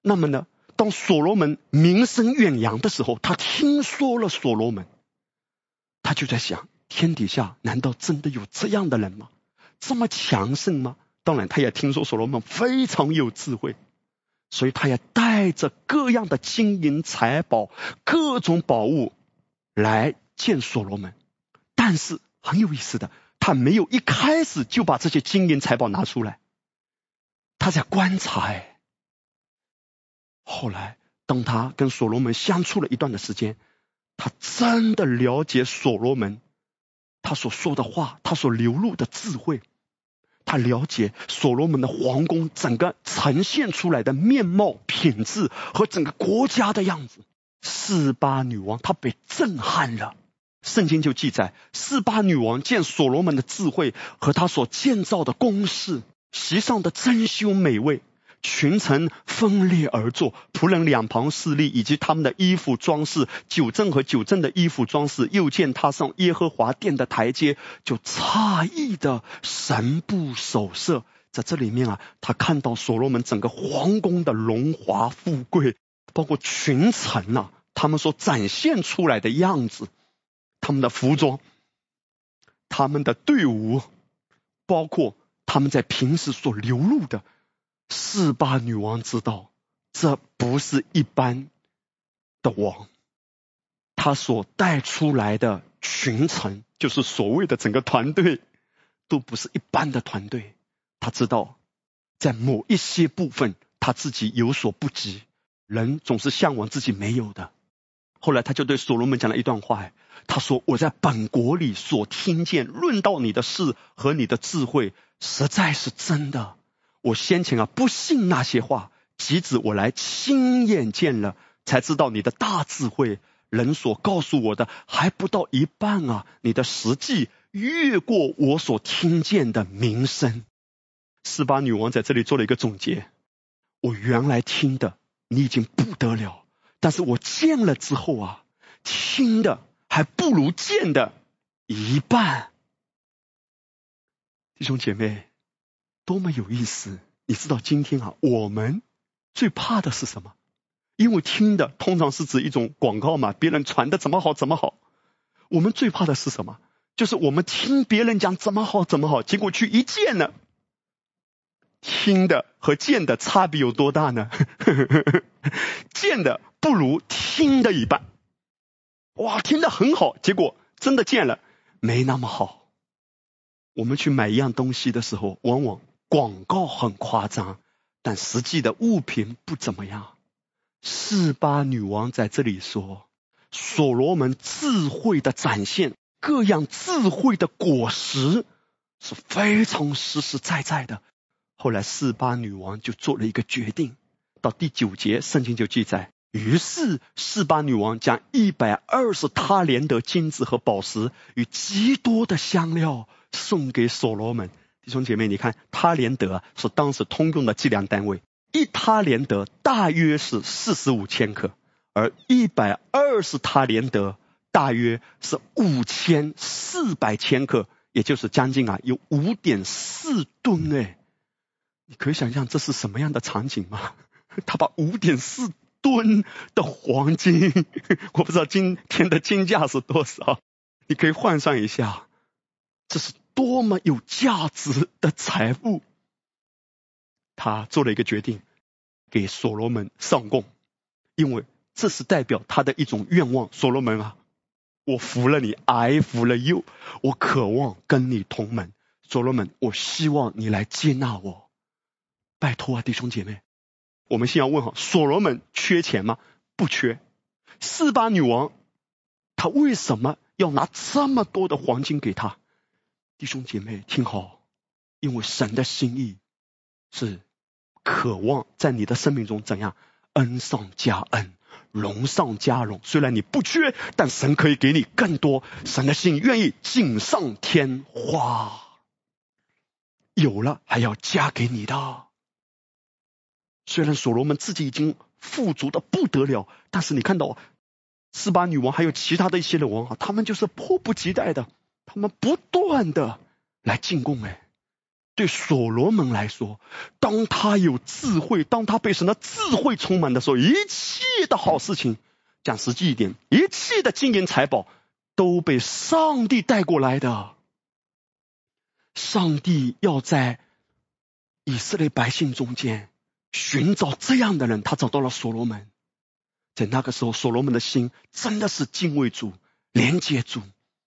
那么呢，当所罗门名声远扬的时候，他听说了所罗门，他就在想：天底下难道真的有这样的人吗？这么强盛吗？当然，他也听说所罗门非常有智慧。所以，他也带着各样的金银财宝、各种宝物。来见所罗门，但是很有意思的，他没有一开始就把这些金银财宝拿出来，他在观察。哎，后来当他跟所罗门相处了一段的时间，他真的了解所罗门，他所说的话，他所流露的智慧，他了解所罗门的皇宫整个呈现出来的面貌、品质和整个国家的样子。四八女王她被震撼了，圣经就记载，四八女王见所罗门的智慧和他所建造的宫室，席上的珍馐美味，群臣分裂而坐，仆人两旁侍立，以及他们的衣服装饰，九正和九正的衣服装饰。又见他上耶和华殿的台阶，就诧异的神不守舍。在这里面啊，他看到所罗门整个皇宫的荣华富贵，包括群臣呐，他们所展现出来的样子，他们的服装，他们的队伍，包括他们在平时所流露的。四八女王知道，这不是一般的王，他所带出来的群臣，就是所谓的整个团队，都不是一般的团队。他知道，在某一些部分，他自己有所不及。人总是向往自己没有的。后来，他就对所罗门讲了一段话，他说：“我在本国里所听见论到你的事和你的智慧，实在是真的。”我先前啊不信那些话，即使我来亲眼见了，才知道你的大智慧。人所告诉我的还不到一半啊，你的实际越过我所听见的名声。斯巴女王在这里做了一个总结：我原来听的你已经不得了，但是我见了之后啊，听的还不如见的一半。弟兄姐妹。多么有意思！你知道今天啊，我们最怕的是什么？因为听的通常是指一种广告嘛，别人传的怎么好怎么好。我们最怕的是什么？就是我们听别人讲怎么好怎么好，结果去一见呢？听的和见的差别有多大呢？见的不如听的一半。哇，听的很好，结果真的见了没那么好。我们去买一样东西的时候，往往。广告很夸张，但实际的物品不怎么样。四八女王在这里说，所罗门智慧的展现，各样智慧的果实是非常实实在在的。后来四八女王就做了一个决定，到第九节圣经就记载，于是四八女王将一百二十他连的金子和宝石与极多的香料送给所罗门。弟兄姐妹，你看，他连德是当时通用的计量单位，一他连德大约是四十五千克，而一百二十他连德大约是五千四百千克，也就是将近啊有五点四吨哎，你可以想象这是什么样的场景吗？他把五点四吨的黄金，我不知道今天的金价是多少，你可以换算一下，这是。多么有价值的财富！他做了一个决定，给所罗门上供，因为这是代表他的一种愿望。所罗门啊，我服了你，挨服了又，我渴望跟你同门。所罗门，我希望你来接纳我，拜托啊，弟兄姐妹，我们先要问好，所罗门缺钱吗？不缺。四八女王，她为什么要拿这么多的黄金给他？弟兄姐妹，听好，因为神的心意是渴望在你的生命中怎样恩上加恩，荣上加荣。虽然你不缺，但神可以给你更多。神的心愿意锦上添花，有了还要加给你的。虽然所罗门自己已经富足的不得了，但是你看到斯巴女王还有其他的一些的王啊，他们就是迫不及待的。他们不断的来进贡，哎，对所罗门来说，当他有智慧，当他被神的智慧充满的时候，一切的好事情，讲实际一点，一切的金银财宝都被上帝带过来的。上帝要在以色列百姓中间寻找这样的人，他找到了所罗门。在那个时候，所罗门的心真的是敬畏主，连接主。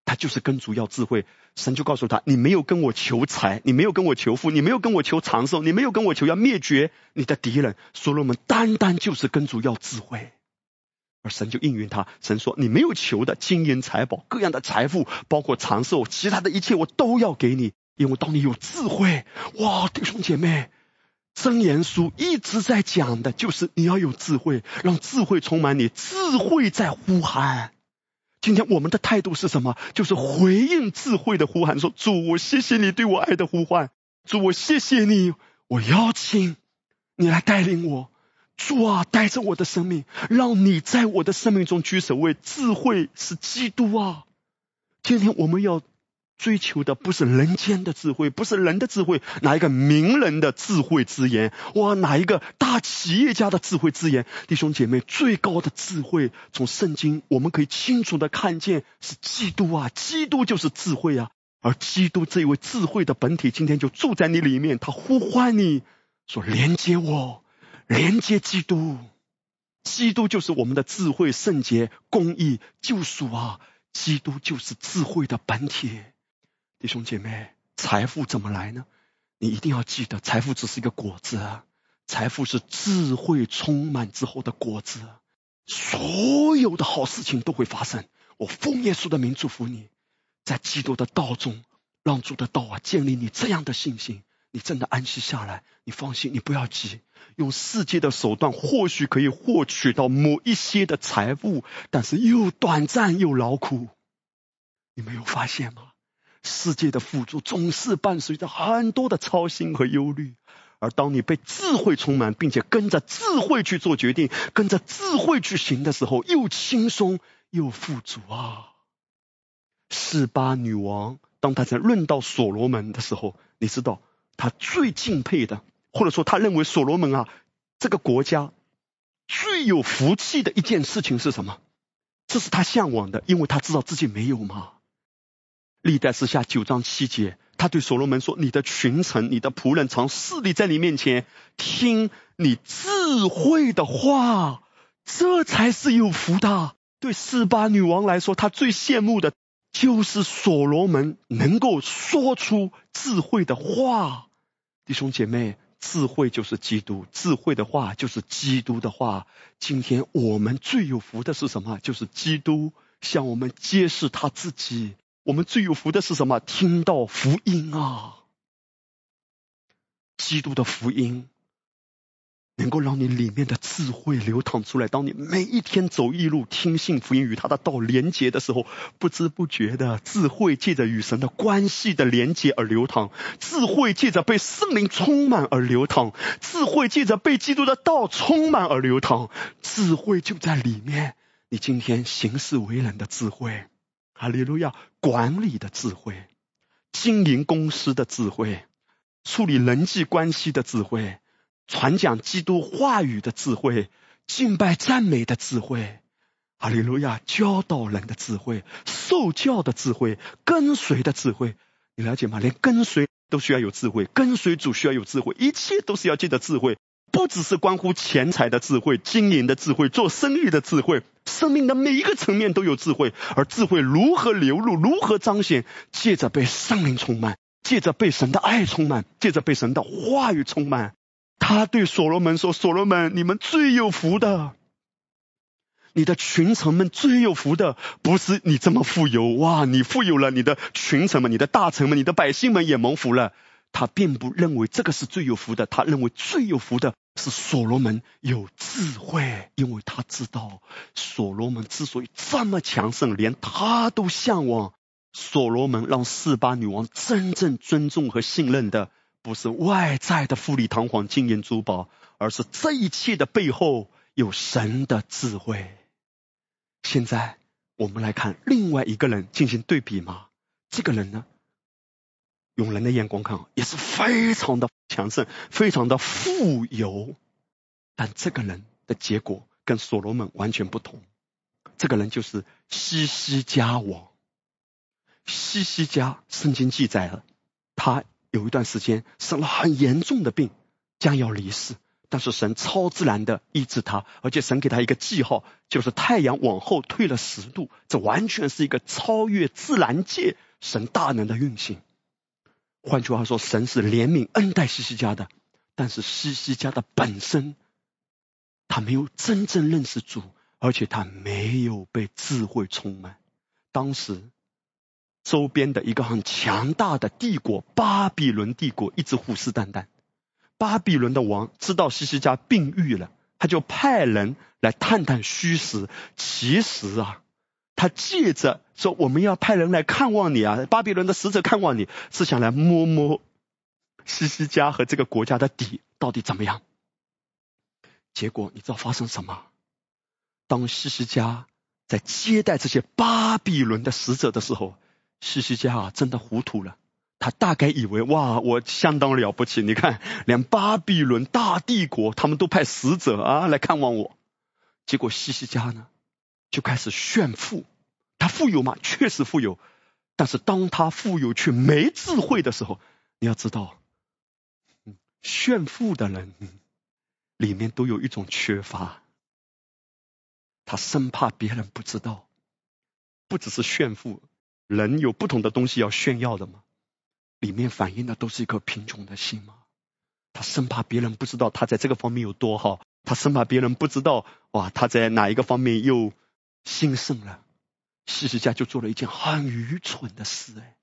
他就是跟主要智慧，神就告诉他：你没有跟我求财，你没有跟我求富，你没有跟我求长寿，你没有跟我求要灭绝你的敌人。所罗门单单就是跟主要智慧，而神就应允他。神说：你没有求的金银财宝、各样的财富，包括长寿，其他的一切我都要给你，因为当你有智慧，哇，弟兄姐妹，真言书一直在讲的就是你要有智慧，让智慧充满你，智慧在呼喊。今天我们的态度是什么？就是回应智慧的呼喊，说：“主，我谢谢你对我爱的呼唤。主，我谢谢你，我邀请你来带领我，主啊，带着我的生命，让你在我的生命中居首位。智慧是基督啊！今天我们要。追求的不是人间的智慧，不是人的智慧，哪一个名人的智慧之言？哇，哪一个大企业家的智慧之言？弟兄姐妹，最高的智慧，从圣经我们可以清楚的看见，是基督啊！基督就是智慧啊！而基督这位智慧的本体，今天就住在你里面，他呼唤你说：“连接我，连接基督。基督就是我们的智慧、圣洁、公义、救赎啊！基督就是智慧的本体。”弟兄姐妹，财富怎么来呢？你一定要记得，财富只是一个果子，财富是智慧充满之后的果子。所有的好事情都会发生。我奉耶稣的名祝福你，在基督的道中，让主的道啊建立你这样的信心，你真的安息下来。你放心，你不要急。用世界的手段或许可以获取到某一些的财富，但是又短暂又劳苦。你没有发现吗？世界的富足总是伴随着很多的操心和忧虑，而当你被智慧充满，并且跟着智慧去做决定，跟着智慧去行的时候，又轻松又富足啊！四八女王，当她在论到所罗门的时候，你知道她最敬佩的，或者说她认为所罗门啊，这个国家最有福气的一件事情是什么？这是她向往的，因为她知道自己没有嘛。历代之下九章七节，他对所罗门说：“你的群臣、你的仆人常侍立在你面前，听你智慧的话，这才是有福的。”对四八女王来说，她最羡慕的就是所罗门能够说出智慧的话。弟兄姐妹，智慧就是基督，智慧的话就是基督的话。今天我们最有福的是什么？就是基督向我们揭示他自己。我们最有福的是什么？听到福音啊！基督的福音能够让你里面的智慧流淌出来。当你每一天走一路，听信福音，与他的道连接的时候，不知不觉的智慧借着与神的关系的连接而流淌，智慧借着被圣灵充满而流淌，智慧借着被基督的道充满而流淌，智慧就在里面。你今天行事为人的智慧。哈利路亚！管理的智慧，经营公司的智慧，处理人际关系的智慧，传讲基督话语的智慧，敬拜赞美的智慧，哈利路亚！教导人的智慧，受教的智慧，跟随的智慧，你了解吗？连跟随都需要有智慧，跟随主需要有智慧，一切都是要借着智慧。不只是关乎钱财的智慧、经营的智慧、做生意的智慧，生命的每一个层面都有智慧。而智慧如何流露、如何彰显？借着被圣灵充满，借着被神的爱充满，借着被神的话语充满。他对所罗门说：“所罗门，你们最有福的，你的群臣们最有福的，不是你这么富有哇！你富有了，你的群臣们、你的大臣们、你的百姓们也蒙福了。”他并不认为这个是最有福的，他认为最有福的是所罗门有智慧，因为他知道所罗门之所以这么强盛，连他都向往。所罗门让四八女王真正尊重和信任的，不是外在的富丽堂皇、金银珠宝，而是这一切的背后有神的智慧。现在我们来看另外一个人进行对比嘛？这个人呢？用人的眼光看，也是非常的强盛，非常的富有。但这个人的结果跟所罗门完全不同。这个人就是西西家王。西西家，圣经记载了，他有一段时间生了很严重的病，将要离世。但是神超自然的医治他，而且神给他一个记号，就是太阳往后退了十度。这完全是一个超越自然界神大能的运行。换句话说，神是怜悯恩待西西家的，但是西西家的本身，他没有真正认识主，而且他没有被智慧充满。当时周边的一个很强大的帝国——巴比伦帝国，一直虎视眈眈。巴比伦的王知道西西家病愈了，他就派人来探探虚实。其实啊。他借着说我们要派人来看望你啊，巴比伦的使者看望你，是想来摸摸西西家和这个国家的底到底怎么样？结果你知道发生什么？当西西家在接待这些巴比伦的使者的时候，西西家啊真的糊涂了。他大概以为哇，我相当了不起，你看，连巴比伦大帝国他们都派使者啊来看望我。结果西西家呢就开始炫富，他富有吗？确实富有，但是当他富有却没智慧的时候，你要知道，炫富的人。里面都有一种缺乏，他生怕别人不知道，不只是炫富，人有不同的东西要炫耀的嘛，里面反映的都是一颗贫穷的心嘛，他生怕别人不知道他在这个方面有多好，他生怕别人不知道哇他在哪一个方面又兴盛了，西西家就做了一件很愚蠢的事哎。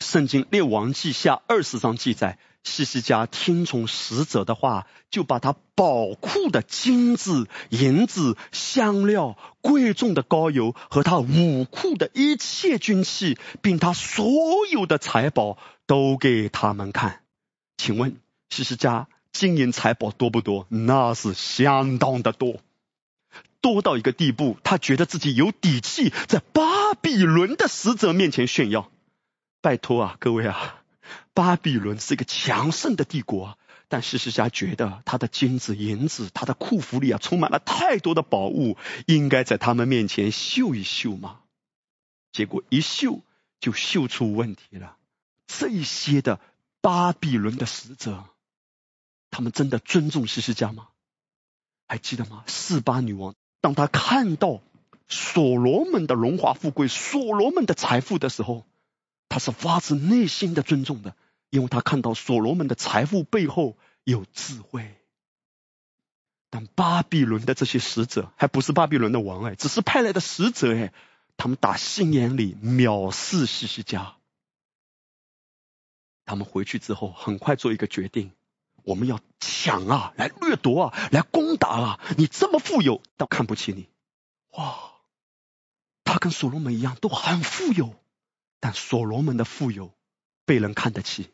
圣经列王记下二十章记载，西西家听从使者的话，就把他宝库的金子、银子、香料、贵重的膏油和他武库的一切军器，并他所有的财宝都给他们看。请问西西家金银财宝多不多？那是相当的多，多到一个地步，他觉得自己有底气在巴比伦的使者面前炫耀。拜托啊，各位啊，巴比伦是一个强盛的帝国，但西西家觉得他的金子、银子，他的库府里啊充满了太多的宝物，应该在他们面前秀一秀嘛。结果一秀就秀出问题了。这些的巴比伦的使者，他们真的尊重西西家吗？还记得吗？四巴女王当他看到所罗门的荣华富贵、所罗门的财富的时候。他是发自内心的尊重的，因为他看到所罗门的财富背后有智慧。但巴比伦的这些使者还不是巴比伦的王哎，只是派来的使者哎，他们打心眼里藐视西西家。他们回去之后，很快做一个决定：我们要抢啊，来掠夺啊，来攻打啊！你这么富有，都看不起你。哇，他跟所罗门一样，都很富有。但所罗门的富有被人看得起，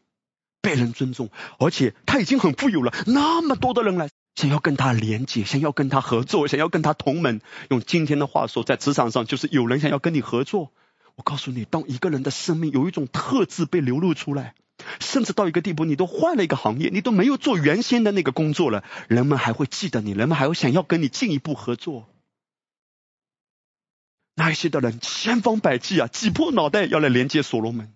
被人尊重，而且他已经很富有了。那么多的人来想要跟他连接，想要跟他合作，想要跟他同门。用今天的话说，在职场上就是有人想要跟你合作。我告诉你，当一个人的生命有一种特质被流露出来，甚至到一个地步，你都换了一个行业，你都没有做原先的那个工作了，人们还会记得你，人们还会想要跟你进一步合作。那一些的人千方百计啊，挤破脑袋要来连接所罗门。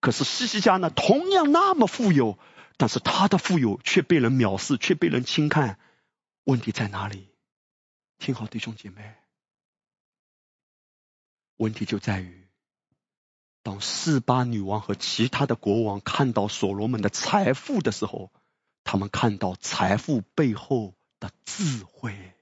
可是西西家呢，同样那么富有，但是他的富有却被人藐视，却被人轻看。问题在哪里？听好，弟兄姐妹，问题就在于，当四巴女王和其他的国王看到所罗门的财富的时候，他们看到财富背后的智慧。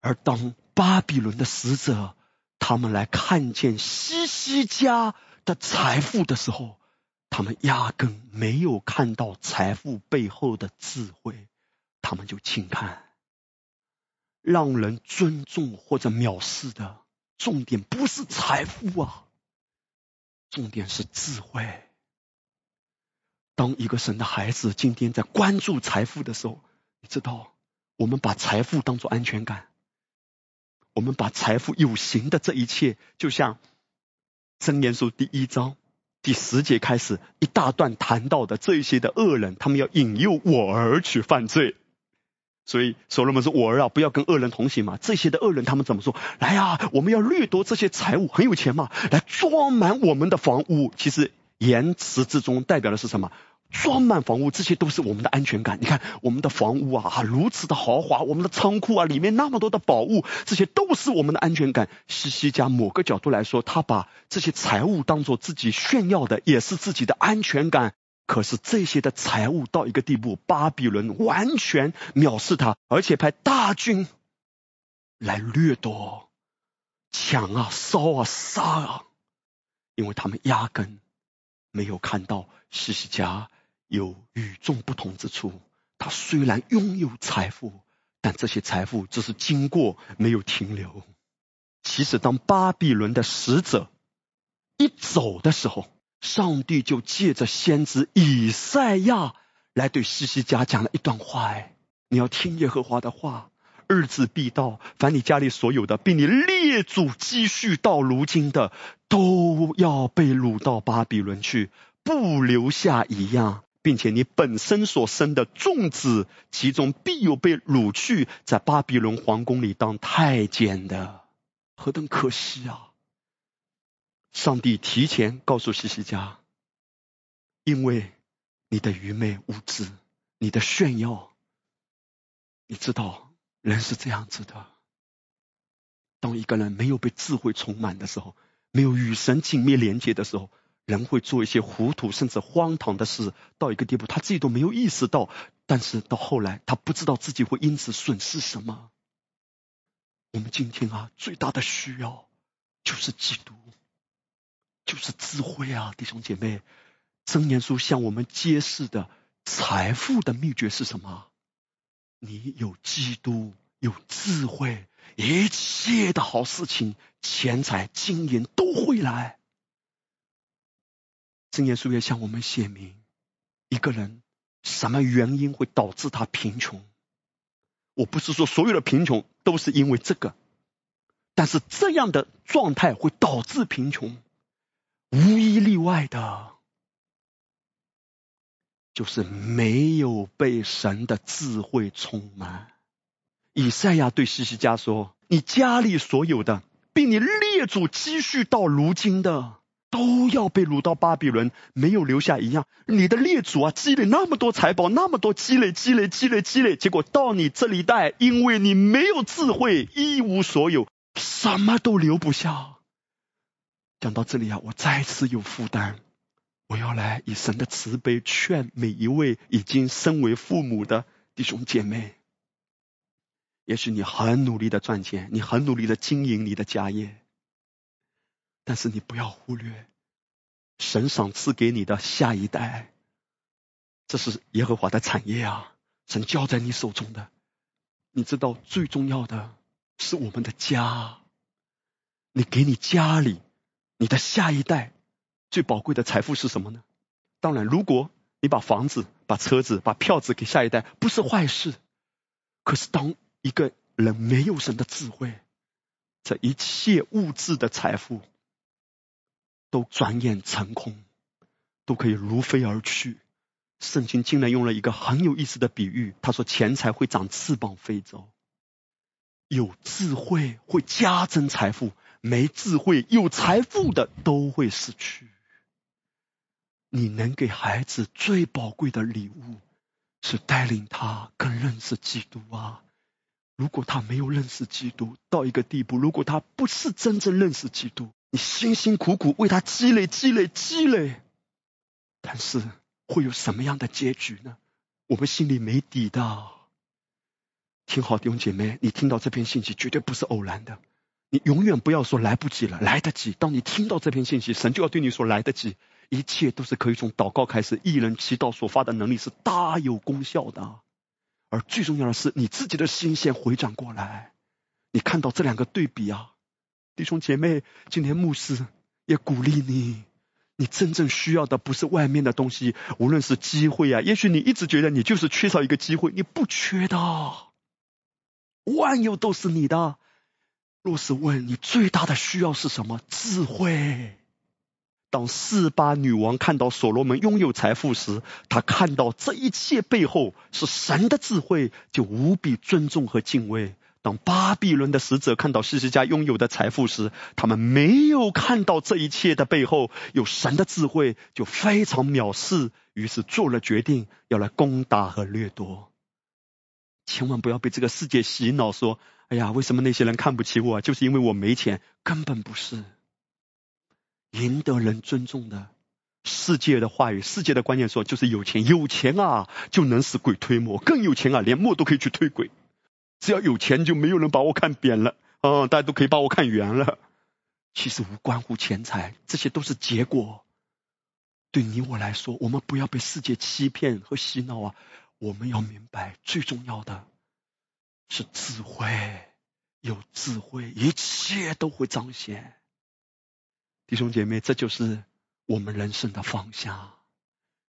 而当巴比伦的使者他们来看见西西家的财富的时候，他们压根没有看到财富背后的智慧，他们就轻看。让人尊重或者藐视的重点不是财富啊，重点是智慧。当一个神的孩子今天在关注财富的时候，你知道，我们把财富当做安全感。我们把财富有形的这一切，就像箴言书第一章第十节开始一大段谈到的这些的恶人，他们要引诱我儿去犯罪。所以所罗门说：“我儿啊，不要跟恶人同行嘛。”这些的恶人他们怎么说？来呀，我们要掠夺这些财物，很有钱嘛，来装满我们的房屋。其实言辞之中代表的是什么？装满房屋，这些都是我们的安全感。你看，我们的房屋啊，如此的豪华，我们的仓库啊，里面那么多的宝物，这些都是我们的安全感。西西家某个角度来说，他把这些财物当做自己炫耀的，也是自己的安全感。可是这些的财物到一个地步，巴比伦完全藐视他，而且派大军来掠夺、抢啊、烧啊、杀啊，因为他们压根没有看到西西家。有与众不同之处。他虽然拥有财富，但这些财富只是经过，没有停留。其实，当巴比伦的使者一走的时候，上帝就借着先知以赛亚来对西西家讲了一段话。哎，你要听耶和华的话，日子必到，凡你家里所有的，并你列祖积蓄到如今的，都要被掳到巴比伦去，不留下一样。并且你本身所生的众子，其中必有被掳去，在巴比伦皇宫里当太监的，何等可惜啊！上帝提前告诉西西家，因为你的愚昧无知，你的炫耀，你知道人是这样子的。当一个人没有被智慧充满的时候，没有与神紧密连接的时候。人会做一些糊涂甚至荒唐的事，到一个地步他自己都没有意识到，但是到后来他不知道自己会因此损失什么。我们今天啊，最大的需要就是基督，就是智慧啊，弟兄姐妹。真言书向我们揭示的财富的秘诀是什么？你有基督，有智慧，一切的好事情、钱财、金银都会来。圣言书也向我们写明，一个人什么原因会导致他贫穷？我不是说所有的贫穷都是因为这个，但是这样的状态会导致贫穷，无一例外的，就是没有被神的智慧充满。以赛亚对西西家说：“你家里所有的，并你列祖积蓄到如今的。”都要被掳到巴比伦，没有留下一样。你的列祖啊，积累那么多财宝，那么多积累，积累，积累，积累，结果到你这里带，因为你没有智慧，一无所有，什么都留不下。讲到这里啊，我再次有负担，我要来以神的慈悲劝每一位已经身为父母的弟兄姐妹。也许你很努力的赚钱，你很努力的经营你的家业。但是你不要忽略神赏赐给你的下一代，这是耶和华的产业啊！神交在你手中的，你知道最重要的是我们的家。你给你家里你的下一代最宝贵的财富是什么呢？当然，如果你把房子、把车子、把票子给下一代，不是坏事。可是当一个人没有神的智慧，这一切物质的财富。都转眼成空，都可以如飞而去。圣经竟然用了一个很有意思的比喻，他说：“钱财会长翅膀飞走，有智慧会加增财富，没智慧有财富的都会失去。”你能给孩子最宝贵的礼物，是带领他更认识基督啊！如果他没有认识基督到一个地步，如果他不是真正认识基督，你辛辛苦苦为他积累、积累、积累，但是会有什么样的结局呢？我们心里没底的。听好，弟兄姐妹，你听到这篇信息绝对不是偶然的。你永远不要说来不及了，来得及。当你听到这篇信息，神就要对你说来得及。一切都是可以从祷告开始，一人祈祷所发的能力是大有功效的。而最重要的是，你自己的心先回转过来。你看到这两个对比啊？弟兄姐妹，今天牧师也鼓励你，你真正需要的不是外面的东西，无论是机会啊，也许你一直觉得你就是缺少一个机会，你不缺的，万有都是你的。若是问你最大的需要是什么？智慧。当四八女王看到所罗门拥有财富时，她看到这一切背后是神的智慧，就无比尊重和敬畏。当巴比伦的使者看到西西家拥有的财富时，他们没有看到这一切的背后有神的智慧，就非常藐视，于是做了决定要来攻打和掠夺。千万不要被这个世界洗脑，说：“哎呀，为什么那些人看不起我？就是因为我没钱。”根本不是。赢得人尊重的世界的话语，世界的观念说，就是有钱，有钱啊就能使鬼推磨，更有钱啊，连磨都可以去推鬼。只要有钱，就没有人把我看扁了啊！大家都可以把我看圆了。其实无关乎钱财，这些都是结果。对你我来说，我们不要被世界欺骗和洗脑啊！我们要明白，最重要的是智慧。有智慧，一切都会彰显。弟兄姐妹，这就是我们人生的方向。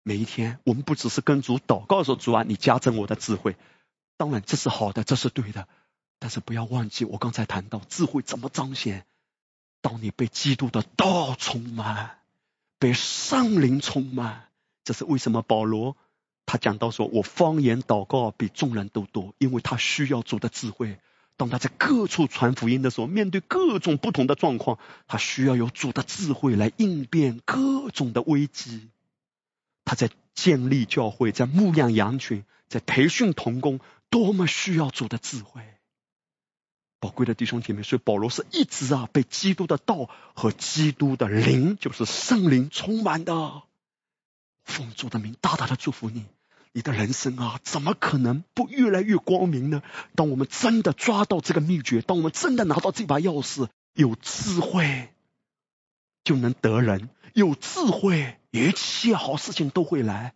每一天，我们不只是跟主祷告说：“主啊，你加增我的智慧。”当然这是好的，这是对的，但是不要忘记我刚才谈到智慧怎么彰显。当你被基督的道充满，被圣灵充满，这是为什么？保罗他讲到说：“我方言祷告比众人都多，因为他需要主的智慧。当他在各处传福音的时候，面对各种不同的状况，他需要有主的智慧来应变各种的危机。他在建立教会，在牧养羊群，在培训童工，多么需要主的智慧。”宝贵的弟兄姐妹，所以保罗是一直啊被基督的道和基督的灵，就是圣灵充满的。奉主的名，大大的祝福你，你的人生啊，怎么可能不越来越光明呢？当我们真的抓到这个秘诀，当我们真的拿到这把钥匙，有智慧就能得人，有智慧，一切好事情都会来。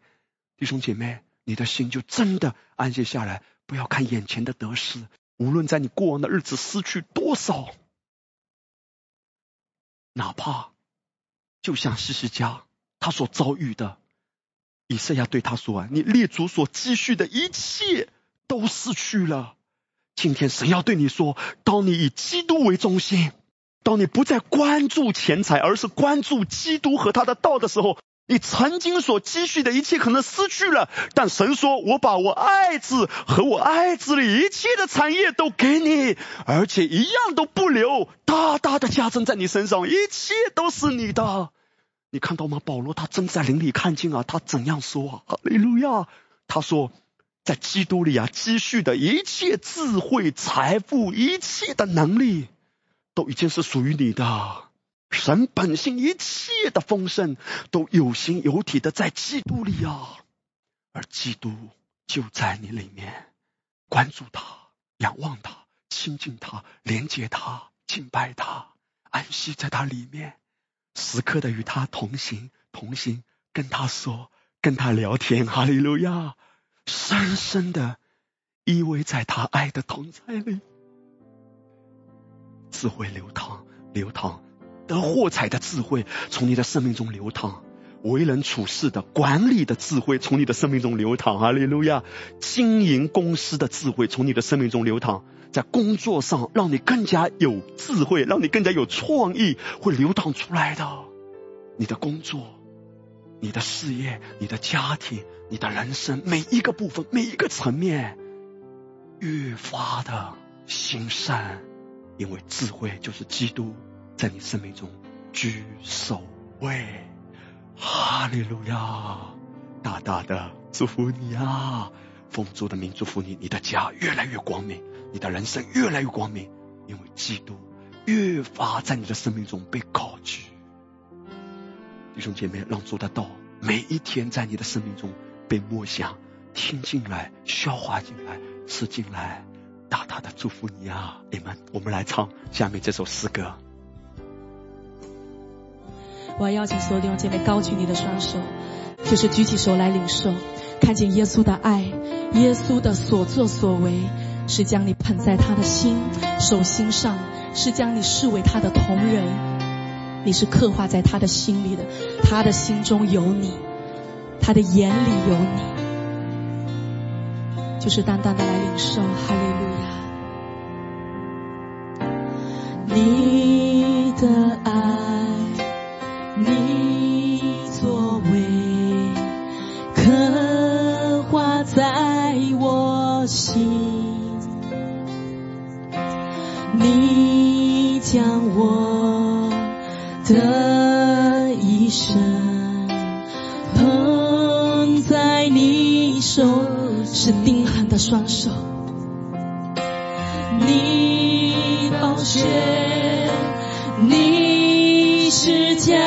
弟兄姐妹，你的心就真的安歇下来，不要看眼前的得失。无论在你过往的日子失去多少，哪怕就像西西家他所遭遇的，以赛亚对他说：“啊，你列祖所积蓄的一切都失去了。今天神要对你说：当你以基督为中心，当你不再关注钱财，而是关注基督和他的道的时候。”你曾经所积蓄的一切可能失去了，但神说：“我把我爱子和我爱子里一切的产业都给你，而且一样都不留，大大的加增在你身上，一切都是你的。”你看到吗？保罗他正在灵里看见啊，他怎样说啊？哈利路亚！他说，在基督里啊，积蓄的一切智慧、财富、一切的能力，都已经是属于你的。神本性一切的丰盛都有形有体的在基督里啊，而基督就在你里面，关注他，仰望他，亲近他，连接他，敬拜他，安息在他里面，时刻的与他同行，同行，跟他说，跟他聊天，哈利路亚，深深的依偎在他爱的同在里，智慧流淌，流淌。得货彩的智慧从你的生命中流淌，为人处事的管理的智慧从你的生命中流淌，哈利路亚！经营公司的智慧从你的生命中流淌，在工作上让你更加有智慧，让你更加有创意，会流淌出来的。你的工作、你的事业、你的家庭、你的人生每一个部分、每一个层面，越发的兴盛，因为智慧就是基督。在你生命中居首位，哈利路亚！大大的祝福你啊！丰足的名祝福你，你的家越来越光明，你的人生越来越光明，因为基督越发在你的生命中被高举。弟兄姐妹，让主的道每一天在你的生命中被默想、听进来、消化进来、吃进来，大大的祝福你啊！你们，我们来唱下面这首诗歌。我要邀请所有弟兄姐妹高举你的双手，就是举起手来领受，看见耶稣的爱，耶稣的所作所为，是将你捧在他的心手心上，是将你视为他的同人，你是刻画在他的心里的，他的心中有你，他的眼里有你，就是淡淡的来领受，哈利路亚，你的爱。将我的一生捧在你手，是定痕的双手，你宝血，你是家。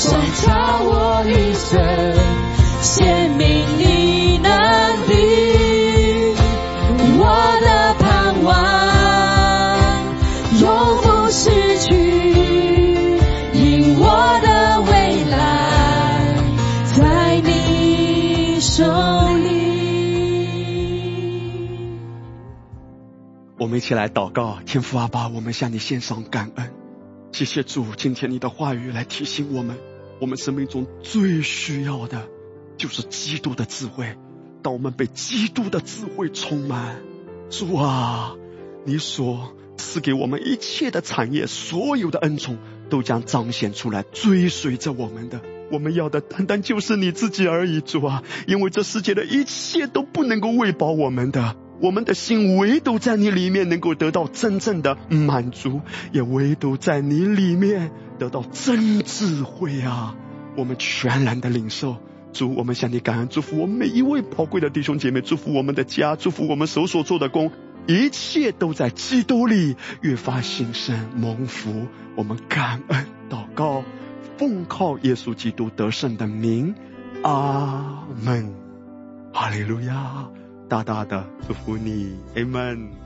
想叫我一声你能我的盼望永不失去因我的未来在你手里我们一起来祷告天父阿爸我们向你献上感恩。谢谢主今天你的话语来提醒我们我们生命中最需要的就是基督的智慧当我们被基督的智慧充满。主啊你所赐给我们一切的产业所有的恩宠都将彰显出来追随着我们的。我们要的单单就是你自己而已主啊因为这世界的一切都不能够喂饱我们的。我们的心唯独在你里面能够得到真正的满足，也唯独在你里面得到真智慧啊！我们全然的领受。主，我们向你感恩，祝福我们每一位宝贵的弟兄姐妹，祝福我们的家，祝福我们手所做的工，一切都在基督里越发兴盛蒙福。我们感恩祷告，奉靠耶稣基督得胜的名，阿门，哈利路亚。大大的祝福你，，Amen。